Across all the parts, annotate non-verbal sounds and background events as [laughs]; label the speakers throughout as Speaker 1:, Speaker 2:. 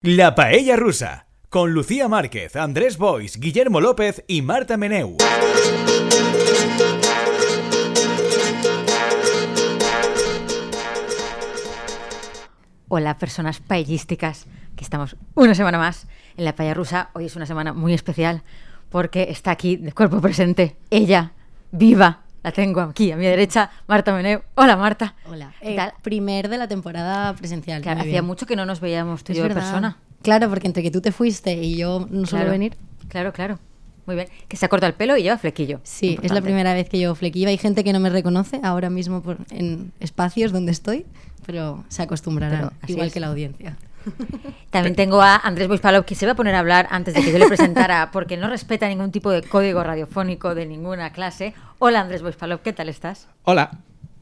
Speaker 1: La Paella Rusa, con Lucía Márquez, Andrés Bois, Guillermo López y Marta Meneu.
Speaker 2: Hola, personas paellísticas, que estamos una semana más en la Paella Rusa. Hoy es una semana muy especial porque está aquí de cuerpo presente ella, viva. La tengo aquí a mi derecha, Marta Meneu. Hola, Marta.
Speaker 3: Hola.
Speaker 2: ¿Qué
Speaker 3: Eh,
Speaker 2: tal?
Speaker 3: primer de la temporada presencial.
Speaker 2: Claro, hacía
Speaker 3: bien.
Speaker 2: mucho que no nos veíamos tú y
Speaker 3: Es
Speaker 2: yo de persona.
Speaker 3: Claro, porque entre que tú te fuiste y yo no suelo
Speaker 2: Claro.
Speaker 3: venir.
Speaker 2: Claro, claro. Muy bien. Que se ha cortado el pelo y lleva flequillo.
Speaker 3: Sí, es la primera vez que yo flequillo. Hay gente que no me reconoce ahora mismo por, en espacios donde estoy, pero se acostumbrarán,
Speaker 2: Pero
Speaker 3: igual
Speaker 2: es.
Speaker 3: que la audiencia. [laughs]
Speaker 2: También tengo a Andrés Boispalov, que se va a poner a hablar antes de que yo le presentara, [laughs] porque no respeta ningún tipo de código radiofónico de ninguna clase. Hola, Andrés Boispalov, ¿qué tal estás?
Speaker 4: Hola.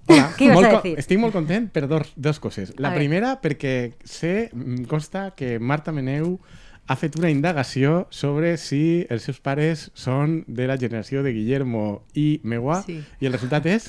Speaker 4: Hola.
Speaker 2: Què ibas
Speaker 4: Molt
Speaker 2: a decir?
Speaker 4: Estic molt content per dos, dos coses.
Speaker 2: A
Speaker 4: La
Speaker 2: ver.
Speaker 4: primera, perquè sé, em consta que Marta Meneu ha fet una indagació sobre si els seus pares són de la generació de Guillermo i Meua
Speaker 3: Sí.
Speaker 4: i el resultat és...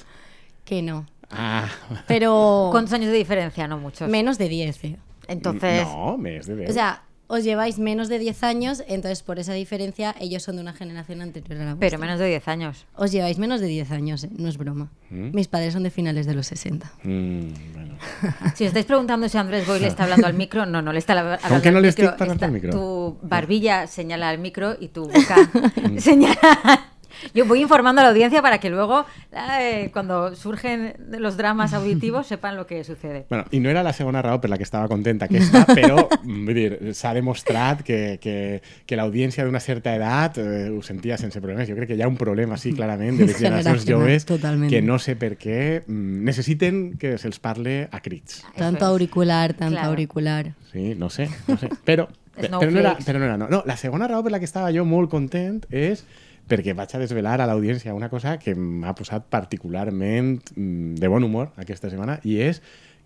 Speaker 3: Que no.
Speaker 4: Ah,
Speaker 3: Pero
Speaker 2: ¿Cuántos [laughs] años de diferencia? No muchos.
Speaker 3: menos de 10. eh.
Speaker 2: Entonces,
Speaker 4: No, més de 10.
Speaker 3: O sea, os lleváis menos de 10 años, entonces por esa diferencia ellos son de una generación anterior a la vuestra.
Speaker 2: pero menos de 10 años.
Speaker 3: Os lleváis menos de 10 años, eh, no es broma.
Speaker 4: ¿Mm?
Speaker 3: Mis padres son de finales de los 60.
Speaker 4: Mm, bueno. [laughs]
Speaker 2: Si os estáis preguntando si Andrés Boy le está hablando al micro, no, no le está hablando
Speaker 4: Com que no
Speaker 2: al
Speaker 4: le
Speaker 2: micro. Está-
Speaker 4: al micro?
Speaker 2: Tu barbilla señala al micro y tu boca [laughs] señala... Yo voy informando a la audiencia para que luego, eh, cuando surgen los dramas auditivos, [laughs] sepan lo que sucede.
Speaker 4: Bueno, i no era la segona raó per la que estava contenta aquesta, [laughs] però mm, vull dir, s'ha demostrat que, que, que l'audiència d'una certa edat eh, ho sentia sense problemes. Jo crec que hi ha un problema, sí, clarament, de [laughs] les generacions
Speaker 3: Generacional,
Speaker 4: joves
Speaker 3: totalment.
Speaker 4: que no sé per què mm, necessiten que se'ls parle a crits.
Speaker 3: Tanto
Speaker 2: es.
Speaker 3: auricular, tanto
Speaker 2: Claro.
Speaker 3: auricular.
Speaker 4: Sí, no sé, no sé. Però, pe- però, no era, però no era, no. no. La segona raó per la que estava jo molt content és perquè vaig a desvelar a l'audiència una cosa que m'ha posat particularment mm, de bon humor aquesta setmana i és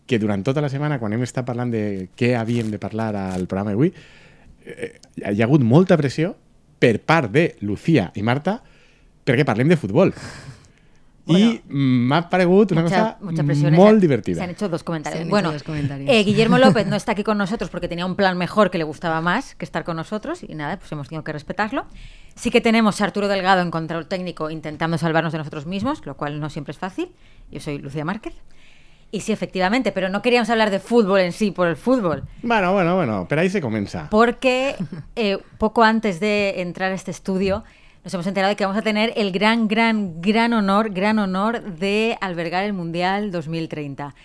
Speaker 4: que durant tota la setmana, quan hem estat parlant de què havíem de parlar al programa d'avui, eh, hi ha hagut molta pressió per part de Lucía i Marta perquè parlem de futbol. I m'ha paregut una
Speaker 2: Mucha-
Speaker 4: cosa
Speaker 2: mucha presión.
Speaker 4: molt
Speaker 2: Se-
Speaker 4: divertida.
Speaker 2: Se han hecho dos comentarios.
Speaker 3: Hecho
Speaker 2: bueno,
Speaker 3: dos comentarios.
Speaker 2: eh, Guillermo [laughs] López no está aquí con nosotros porque tenía un plan mejor que le gustaba más que estar con nosotros y nada, pues hemos tenido que respetarlo. Sí que tenemos a Arturo Delgado en control técnico intentando salvarnos de nosotros mismos, lo cual no siempre es fácil. Yo soy Lucía Márquez. Y sí, efectivamente, pero no queríamos hablar de fútbol en sí por el fútbol.
Speaker 4: Bueno, bueno, bueno, per ahí se comença.
Speaker 2: Porque eh, poco antes de entrar a este estudio nos hemos enterado de que vamos a tener el gran, gran, gran honor, gran honor de albergar el Mundial 2030.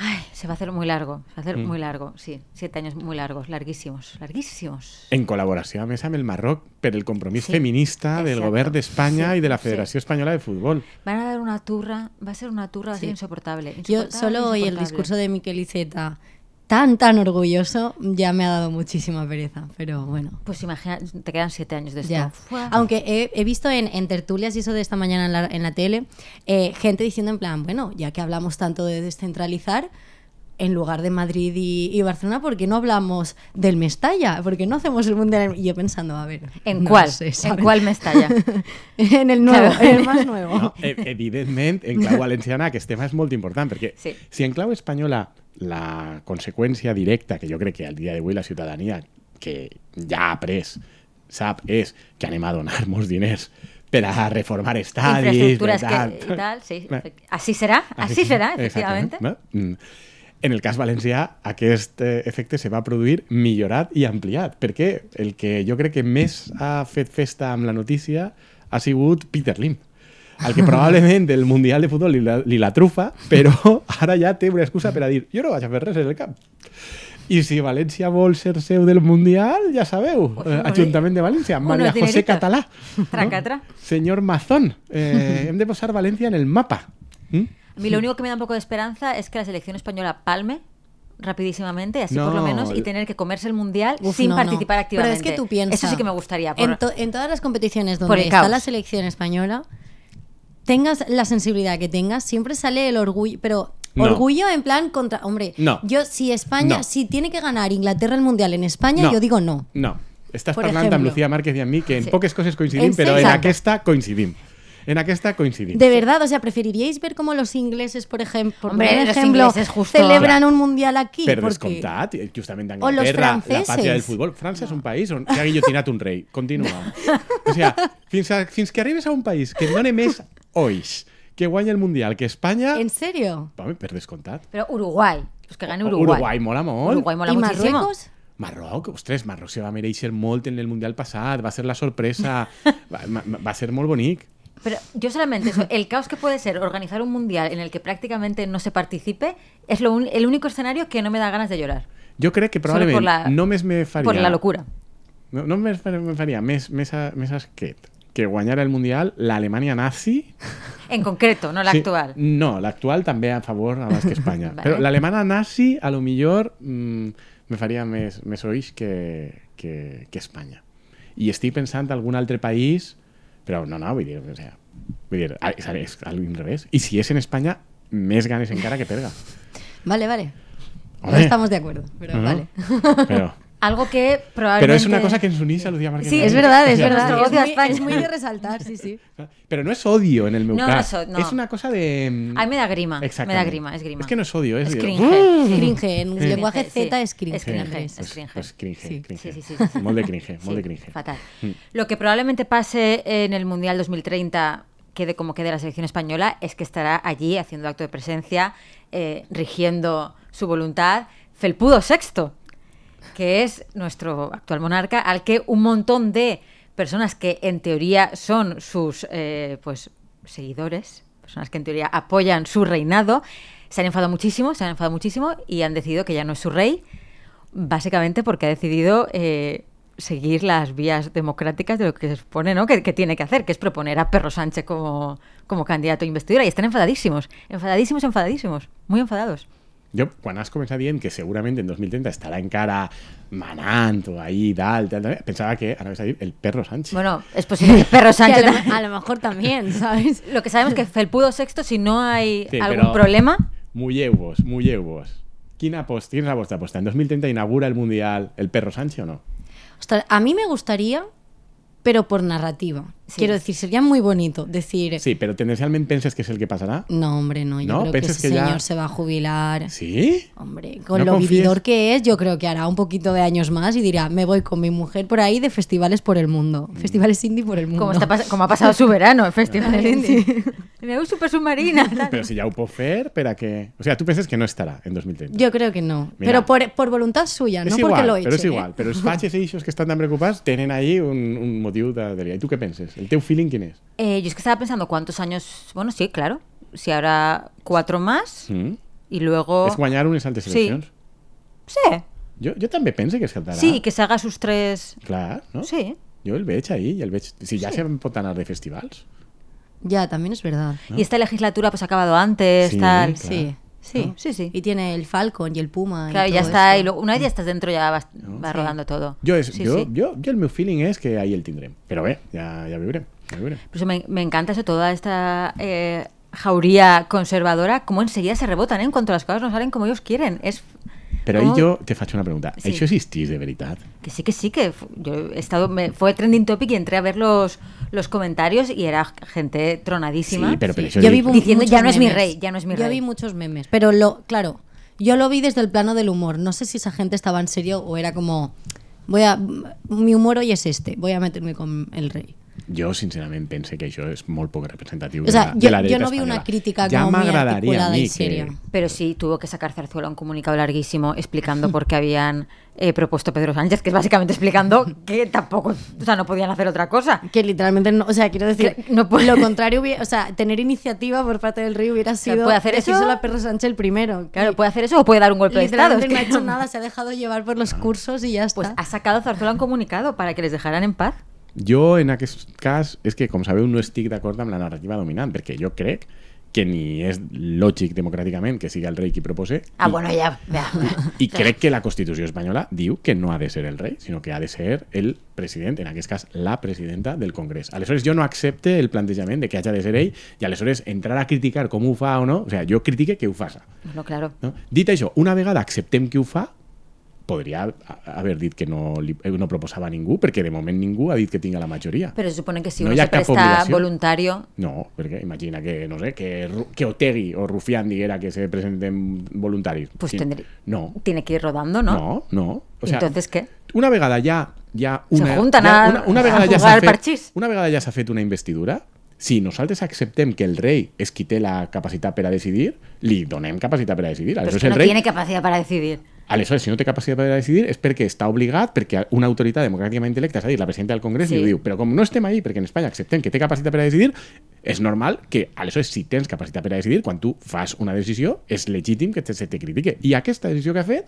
Speaker 2: Ay, se va a hacer muy largo, se va a hacer
Speaker 4: Mm.
Speaker 2: muy largo, sí, siete años muy largos, larguísimos, larguísimos.
Speaker 4: En col·laboració, a més, amb el Marroc per el compromís
Speaker 2: Sí,
Speaker 4: feminista del govern d'Espanya
Speaker 2: Sí,
Speaker 4: i de la
Speaker 2: sí.
Speaker 4: Federació Espanyola de Futbol.
Speaker 2: Van a dar una turra, va a ser una turra así
Speaker 3: Sí.
Speaker 2: insoportable.
Speaker 3: Yo
Speaker 2: insoportable,
Speaker 3: solo oí el
Speaker 2: insoportable.
Speaker 3: discurso de Miquel Iceta tan, tan orgulloso, ya me ha dado muchísima pereza, pero bueno.
Speaker 2: Pues imagina, te quedan siete años de esto.
Speaker 3: Ya. Aunque he, he visto en, en tertulias y eso de esta mañana en la, en la tele, eh, gente diciendo en plan, bueno, ya que hablamos tanto de descentralizar, en lugar de Madrid y, y Barcelona, ¿por qué no hablamos del Mestalla? ¿Por qué no hacemos el Mundial? Y yo pensando, a ver.
Speaker 2: ¿En
Speaker 3: no
Speaker 2: cuál?
Speaker 3: sé,
Speaker 2: ¿En cuál Mestalla? [laughs]
Speaker 3: en el nuevo,
Speaker 2: Claro.
Speaker 3: en el más nuevo.
Speaker 4: No, e- evidentment, en clau valenciana aquest tema és molt important, perquè
Speaker 2: Sí.
Speaker 4: si en clau espanyola la conseqüència directa, que jo crec que al dia d'avui la ciutadania que ja ha après sap, és que anem a donar [laughs] molts diners per a reformar estadis,
Speaker 2: Infraestructuras
Speaker 4: per
Speaker 2: que, tal, sí.
Speaker 4: Bé,
Speaker 2: efecti- Así será, así será, efectivamente.
Speaker 4: No? En el cas valencià, aquest eh, efecte se va produir millorat i ampliat, perquè el que jo crec que més ha fet festa amb la notícia ha sigut Peter Lim, el que [laughs] probablement del Mundial de Futbol li la, li la trufa, però [laughs] ara ja té una excusa per a dir jo no vaig a fer res en el camp. I si València vol ser seu del Mundial, ja sabeu, eh,
Speaker 2: hombre,
Speaker 4: Ajuntament de València, Maria José. Català.
Speaker 2: Tra.
Speaker 4: Senyor Mazón, eh, [laughs] hem de posar València en el mapa. ¿Mm?
Speaker 2: A mí lo único que me da un poco de esperanza es que la selección española palme rapidísimamente, así por lo
Speaker 4: No.
Speaker 2: menos, y tener que comerse el mundial
Speaker 3: Uf,
Speaker 2: sin
Speaker 3: no, no.
Speaker 2: participar activamente.
Speaker 3: Pero es que tú piensas.
Speaker 2: Eso sí que me gustaría. por-
Speaker 3: En, to- en todas las competiciones donde está
Speaker 2: caos.
Speaker 3: la selección española, tengas la sensibilidad que tengas, siempre sale el orgullo. Pero
Speaker 4: No.
Speaker 3: orgullo en plan contra. Hombre,
Speaker 4: No.
Speaker 3: yo, si España,
Speaker 4: No.
Speaker 3: si tiene que ganar Inglaterra el mundial en España, yo digo no.
Speaker 4: No. Estàs
Speaker 3: Per
Speaker 4: parlant amb
Speaker 3: ejemplo.
Speaker 4: Lucía Márquez i amb mi, que en
Speaker 2: Sí.
Speaker 4: poques coses coincidim,
Speaker 3: En
Speaker 4: però en aquesta coincidim. En aquesta coincidim.
Speaker 3: De verdad, o sea, ¿preferiríais ver cómo los ingleses, por ejemplo, por
Speaker 2: Hombre, los
Speaker 3: ejemplo,
Speaker 2: ingleses justo.
Speaker 3: celebran un mundial aquí?
Speaker 4: Per
Speaker 3: Porque-
Speaker 4: descomptat, justament
Speaker 3: O los
Speaker 4: Anglaterra, la pàtria del futbol. França és un país on s'ha guillotinat un rei. Continua. O sigui, fins, a, fins que arribes a un país que et dona més oix que guanya el Mundial que Espanya...
Speaker 3: ¿En serio?
Speaker 4: Home, per descomptat.
Speaker 2: Pero Uruguay, pues que gane
Speaker 4: O-
Speaker 2: Uruguay.
Speaker 4: Uruguai mola molt.
Speaker 2: Uruguay mola
Speaker 3: ¿Y
Speaker 2: muchísimo.
Speaker 3: Marruecos?
Speaker 4: Marroc, ostres, Marroc se va mereixer molt en el Mundial passat, va ser la sorpresa, [laughs] va, va, va ser molt bonic.
Speaker 2: Pero yo solamente eso, el caos que puede ser organizar un mundial en el que prácticamente no se participe es lo un- el único escenario que no me da ganas de llorar.
Speaker 4: Jo crec que
Speaker 2: Solo
Speaker 4: probablement
Speaker 2: por la-
Speaker 4: només me faria...
Speaker 2: Por la locura.
Speaker 4: No, no me, me faria més, més, a- més asquet que guanyar el Mundial l'Alemanya nazi [laughs]
Speaker 2: En concreto, no la
Speaker 4: Sí,
Speaker 2: actual.
Speaker 4: No, l'actual també a favor abans que Espanya. [laughs]
Speaker 2: Vale.
Speaker 4: Però l'alemana nazi, a lo millor, mm, me faria més, més oix que, que, que Espanya. I estic pensant algun altre país, però no, no, vull dir, o sea, dir a- és, és al revés. I si és en Espanya, més ganes encara que perga.
Speaker 3: Vale, vale. No estamos de acuerdo, pero vale.
Speaker 4: Però,
Speaker 2: Algo que probablemente...
Speaker 4: però és una cosa que ens unís a Lucía Márquez.
Speaker 2: Sí,
Speaker 3: Es verdad, es
Speaker 2: O sea,
Speaker 3: verdad. Es
Speaker 2: odio a
Speaker 3: muy, es muy de resaltar, sí, sí.
Speaker 4: Però no és odio en el meu
Speaker 2: No, no
Speaker 4: cas.
Speaker 2: és o- no.
Speaker 4: És una cosa de... mm,
Speaker 2: A mí me da grima. Me da grima, es grima.
Speaker 4: És que no és odio.
Speaker 2: Es cringe.
Speaker 4: "Uh".
Speaker 3: Cringe, en
Speaker 2: Sí.
Speaker 3: lenguaje
Speaker 2: Sí.
Speaker 3: Z es cringe.
Speaker 2: Es cringe,
Speaker 3: en
Speaker 2: es
Speaker 4: Pues,
Speaker 2: cringe.
Speaker 4: pues cringe,
Speaker 3: Sí.
Speaker 4: cringe.
Speaker 2: Sí, sí, sí, sí, sí.
Speaker 4: Molt de cringe,
Speaker 2: Sí,
Speaker 4: molt de cringe.
Speaker 2: Fatal.
Speaker 4: Mm.
Speaker 2: Lo que probablemente pase en el Mundial 2030, quede como quede la selección española, es que estará allí haciendo acto de presencia, eh, rigiendo su voluntad, Felpudo VI, que es nuestro actual monarca, al que un montón de personas que en teoría son sus eh, pues seguidores, personas que en teoría apoyan su reinado, se han enfadado muchísimo, se han enfadado muchísimo y han decidido que ya no es su rey, básicamente porque ha decidido eh, seguir las vías democráticas de lo que se supone ¿no? que, tiene que hacer, que es proponer a Perro Sánchez como, como candidato a investidura. Y están enfadadísimos, enfadadísimos, enfadadísimos, muy enfadados.
Speaker 4: Jo, quan has començat dient que segurament en 2030 estarà encara manant o ahí tal, tal, pensava que anaves a dir el perro Sánchez.
Speaker 2: Bueno, es posible que Perro [laughs]
Speaker 3: Que a,
Speaker 2: Sánchez...
Speaker 3: lo, a lo mejor también, ¿sabes? [laughs]
Speaker 2: Lo que sabemos es que Felpudo VI, si no hay
Speaker 4: Sí,
Speaker 2: algún problema,
Speaker 4: Mulleu-vos, mulleu-vos. Quina, és la vostra aposta? En 2030 inaugura el Mundial el perro Sánchez o no?
Speaker 3: Ostras, a mí me gustaría, pero por narrativa.
Speaker 2: Sí.
Speaker 3: Quiero decir, sería muy bonito decir,
Speaker 4: Sí, però tendencialment penses que és el que passarà?
Speaker 3: no, hombre, no, yo
Speaker 4: ¿No?
Speaker 3: creo que
Speaker 4: ¿Piensas
Speaker 3: ese
Speaker 4: que ya-
Speaker 3: señor se va a jubilar.
Speaker 4: Sí?
Speaker 3: Hombre, con
Speaker 4: ¿No
Speaker 3: lo
Speaker 4: confíes?
Speaker 3: vividor que es, yo creo que hará un poquito de años más y dirá, me voy con mi mujer por ahí de festivales por el mundo. Festivales indie por el mundo.
Speaker 2: como, está pas- como ha pasado su verano en Festival Indie. [laughs] Me voy super submarina. [laughs] tal.
Speaker 4: Però si ho pot fer, per a què? O sigui, tu penses que no estarà en 2030?
Speaker 3: Yo creo que no.
Speaker 4: Mira.
Speaker 3: pero por, por voluntad suya, no
Speaker 4: és
Speaker 3: porque
Speaker 4: igual,
Speaker 3: lo
Speaker 4: però és
Speaker 3: echen,
Speaker 4: igual.
Speaker 3: ¿eh?
Speaker 4: Però els fatxes i eixos que estan tan preocupats tenen ahí un, un motiu de. I tu què penses? El teu feeling quin és?
Speaker 2: Eh, yo es que estaba pensando cuántos años. Bueno, sí, claro. Si ahora cuatro más
Speaker 4: Mm?
Speaker 2: y luego.
Speaker 4: És guanyar unes
Speaker 2: Sí.
Speaker 4: eleccions?
Speaker 2: Sí.
Speaker 4: Jo, jo també penso que es saltarà.
Speaker 2: Sí, que se haga sus tres.
Speaker 4: Clar, no?
Speaker 2: Sí.
Speaker 4: Jo el veig ahí i el veig... Si ja se pot anar de festivals.
Speaker 3: Ya, también es verdad.
Speaker 2: Y esta legislatura pues ha acabado antes,
Speaker 4: Sí,
Speaker 2: tal.
Speaker 4: claro.
Speaker 3: Sí.
Speaker 2: Sí, sí, sí.
Speaker 3: Y tiene el Falcon y el Puma. y
Speaker 2: Claro, ya
Speaker 3: todo
Speaker 2: está. Y una vez ya estás dentro, ya vas- va
Speaker 3: Sí.
Speaker 2: rodando todo. Sí,
Speaker 4: jo,
Speaker 2: sí.
Speaker 4: jo, jo el meu feeling és que ahí el tindrem. Ja veurem. Ja veurem.
Speaker 2: Por eso me, me encanta eso, toda esta eh, jauría conservadora, cómo enseguida se rebotan ¿eh? en cuanto las cosas no salen como ellos quieren. Es
Speaker 4: Però
Speaker 2: ¿Cómo?
Speaker 4: ahí jo te faig una pregunta.
Speaker 2: Sí.
Speaker 4: Això existís de veritat?
Speaker 2: que sí, que sí, que yo he estado, me, fue trending topic y entré a ver los, los comentarios y era gente tronadísima.
Speaker 4: Sí, pero, pero eso
Speaker 3: Yo vi
Speaker 2: Diciendo,
Speaker 3: muchos
Speaker 2: ya no es mi
Speaker 3: memes.
Speaker 2: rey, ya no es mi
Speaker 3: Yo
Speaker 2: rey.
Speaker 3: vi muchos memes, pero lo, claro, yo lo vi desde el plano del humor. No sé si esa gente estaba en serio o era como, voy a, mi humor hoy es este, voy a meterme con el rey.
Speaker 4: Jo, sincerament, pense que això és molt poc representatiu
Speaker 3: O sea,
Speaker 4: de, la,
Speaker 3: yo-
Speaker 4: de la
Speaker 3: yo no vi una crítica
Speaker 4: ja
Speaker 3: como muy articulada y seria.
Speaker 4: que...
Speaker 2: Pero sí tuvo que sacar Zarzuela un comunicado larguísimo explicando [laughs] por qué habían eh, propuesto Pedro Sánchez, que es básicamente explicando que tampoco, o sea, no podían hacer otra cosa.
Speaker 3: Que literalmente no, o sea, quiero decir,
Speaker 2: Que no puede-
Speaker 3: lo contrario, hubiera- o sea, tener iniciativa por parte del rey hubiera sido
Speaker 2: ¿puede hacer eso?
Speaker 3: decírselo a Perro Sánchez el primero.
Speaker 2: Claro, puede hacer eso o puede dar un golpe de estado.
Speaker 3: no ha hecho nada, se ha dejado llevar por los cursos y ya está.
Speaker 2: Pues ha sacado Zarzuela un comunicado para que les dejaran en paz.
Speaker 4: Jo, en aquest cas, és que, com sabeu, no estic d'acord amb la narrativa dominant, perquè jo crec que ni és lògic democràticament que sigui el rei qui propose,
Speaker 2: Ah,
Speaker 4: i,
Speaker 2: bueno, ya. ya.
Speaker 4: i crec que la Constitució espanyola diu que no ha de ser el rei, sinó que ha de ser el president, en aquest cas la presidenta del Congrés. Aleshores, jo no accepte el plantejament de que hagi de ser ell i aleshores entrar a criticar com ho fa o no, o sigui, jo critique que ho faça.
Speaker 2: Bueno, claro.
Speaker 4: No? Dit això, una vegada acceptem que ho fa, podria ha- haver dit que no, li, eh, no proposava ningú, perquè de moment ningú ha dit que tinga la majoria.
Speaker 2: Pero se supone que si
Speaker 4: No
Speaker 2: uno se presta
Speaker 4: obligació.
Speaker 2: voluntario,
Speaker 4: No, perquè imagina que, no sé, que, que Otegui o Rufián diguera que se presenten voluntaris.
Speaker 2: pues
Speaker 4: Sí. No,
Speaker 2: tiene que ir rodando, ¿no?
Speaker 4: no, no. O sea,
Speaker 2: Entonces, ¿qué?
Speaker 4: una vegada ja, ja una,
Speaker 2: junten
Speaker 4: ja,
Speaker 2: a-
Speaker 4: una, una
Speaker 2: a
Speaker 4: vegada ja
Speaker 2: jugar al
Speaker 4: fet,
Speaker 2: parxís.
Speaker 4: una vegada ja s'ha fet una investidura, si nosaltres acceptem que el rei és qui té la capacitat per a decidir, li donem capacitat per a decidir.
Speaker 2: Es
Speaker 4: Aleshores,
Speaker 2: que
Speaker 4: el
Speaker 2: no
Speaker 4: rei,
Speaker 2: tiene capacidad para decidir.
Speaker 4: Aleshores, si no té capacitat per a decidir és perquè està obligat, perquè una autoritat democràticament electa, és a dir, la presidenta del Congrés,
Speaker 2: Sí.
Speaker 4: li diu. Però com no estem ahí, perquè en Espanya acceptem que té capacitat per a decidir, és normal que, aleshores, si tens capacitat per a decidir, quan tu fas una decisió, és legítim que te, se te critique. I aquesta decisió que ha fet,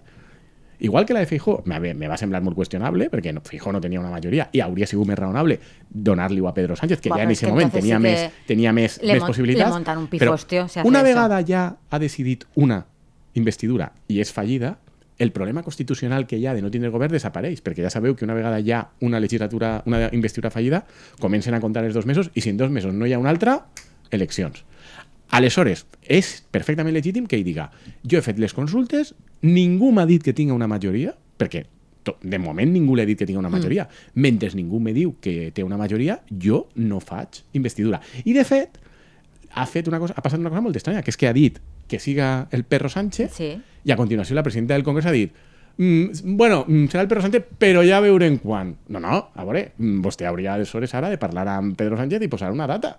Speaker 4: Igual que la de Feijó, me, me va a semblar molt qüestionable, perquè no, Feijó no tenia una majoria i hauria sigut més raonable donar-li-ho a Pedro Sánchez, que
Speaker 2: Buah,
Speaker 4: ja en
Speaker 2: però
Speaker 4: aquest
Speaker 2: que
Speaker 4: moment tenia,
Speaker 2: sí
Speaker 4: més, tenia més, més possibilitats.
Speaker 2: un
Speaker 4: però
Speaker 2: pifostio hace
Speaker 4: una vegada ja ha decidit una investidura i és fallida, el problema constitucional que hi ha de no tindre govern desapareix, perquè ja sabeu que una vegada hi ha una legislatura, una investidura fallida, comencen a comptar els dos mesos i si en dos mesos no hi ha una altra, eleccions. Aleshores, és perfectament legítim que ell diga jo he fet les consultes, ningú m'ha dit que tinga una majoria, perquè de moment ningú li ha dit que tinga una majoria. Mentre ningú me diu que té una majoria, jo no faig investidura. I, de fet, ha, fet una cosa, ha passat una cosa molt estranya, que és que ha dit que siga el perro Sánchez
Speaker 2: Sí.
Speaker 4: I a continuació la presidenta del Congrés ha dit mm, bueno, mm, serà el Pedro Sánchez, però ja veurem quan. No, no, a veure, vostè hauria aleshores ara de parlar amb Pedro Sánchez i posar una data.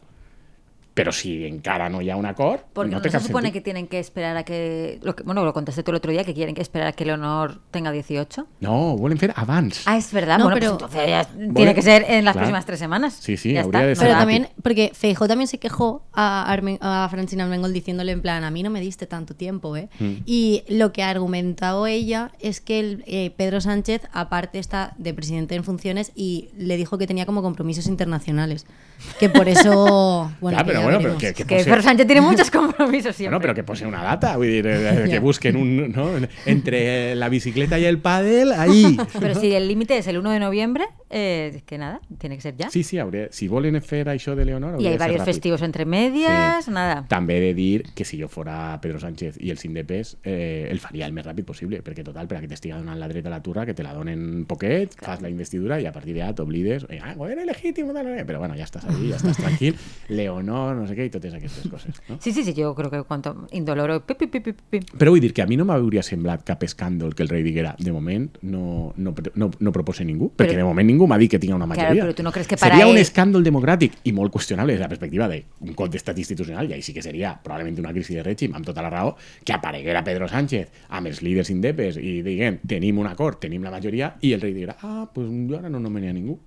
Speaker 4: Però si encara no hi ha un acord,
Speaker 2: Porque
Speaker 4: no
Speaker 2: no,
Speaker 4: té
Speaker 2: se supone que tienen que esperar a que, lo que- Bueno, lo contesté tú el otro día, que quieren que esperar a que Leonor tenga 18.
Speaker 4: No, volen fer abans.
Speaker 2: Ah, es verdad.
Speaker 3: No,
Speaker 2: bueno,
Speaker 3: pero-
Speaker 2: pues entonces ya tiene que ser en las
Speaker 4: claro.
Speaker 2: próximas tres semanas.
Speaker 4: Sí, sí,
Speaker 2: Ya
Speaker 4: habría
Speaker 2: está.
Speaker 4: de
Speaker 2: No
Speaker 4: ser
Speaker 3: Pero también, porque Feijóo también se quejó a, Armen- a Francina Armengol diciéndole en plan, a mí no me diste tanto tiempo, ¿eh?
Speaker 4: Mm.
Speaker 3: Y lo que ha argumentado ella es que el, eh, Pedro Sánchez, aparte está de presidente en funciones y le dijo que tenía como compromisos internacionales. Que por eso, [laughs] bueno,
Speaker 4: pero bueno, pero que,
Speaker 2: Pedro Sánchez tiene muchos [laughs] compromisos siempre.
Speaker 4: Bueno, pero que pose una data, dir, [laughs] eh, que busquen un, no? entre la bicicleta y el pádel, ahí. [laughs]
Speaker 2: Pero si el límite es el 1 de noviembre, eh, que nada, tiene que ser ya.
Speaker 4: Sí, sí, hauria, si volen fer això de Leonor,
Speaker 2: y hay varios festivos entre medias,
Speaker 4: Sí.
Speaker 2: nada.
Speaker 4: També he de dir que si jo fora Pedro Sánchez i els indepes, eh, el faria el més ràpid possible, perquè total, per a que t'estiga donant la dreta a la turra, que te la donen poquet, fas la investidura i a partir d'allà t'oblides, eh, ah, govern legítim, tal, tal, però bueno, ja estàs ahí, ja estàs tranquil, Leonor, no sé què, i totes aquestes coses. No?
Speaker 2: Sí, sí, sí, yo creo que cuanto indoloro. pi, pi, pi, pi, pi.
Speaker 4: Però vull dir que a mi no m'hauria semblat cap escàndol que el rei diguera de moment no, no, no, no propose ningú, perquè
Speaker 2: Però-
Speaker 4: de moment ningú m'ha dit que tinga una
Speaker 2: Claro,
Speaker 4: majoria.
Speaker 2: però tu no creus que para
Speaker 4: seria un escàndol democràtic i molt qüestionable des de la perspectiva d'un cop d'estat institucional, i ahí sí que seria probablement una crisi de règim, amb tota la raó, que apareguera Pedro Sánchez amb els líders indepes i diguem, tenim un acord, tenim la majoria, i el rei diguera, ah, pues jo ara no nomené a ningú.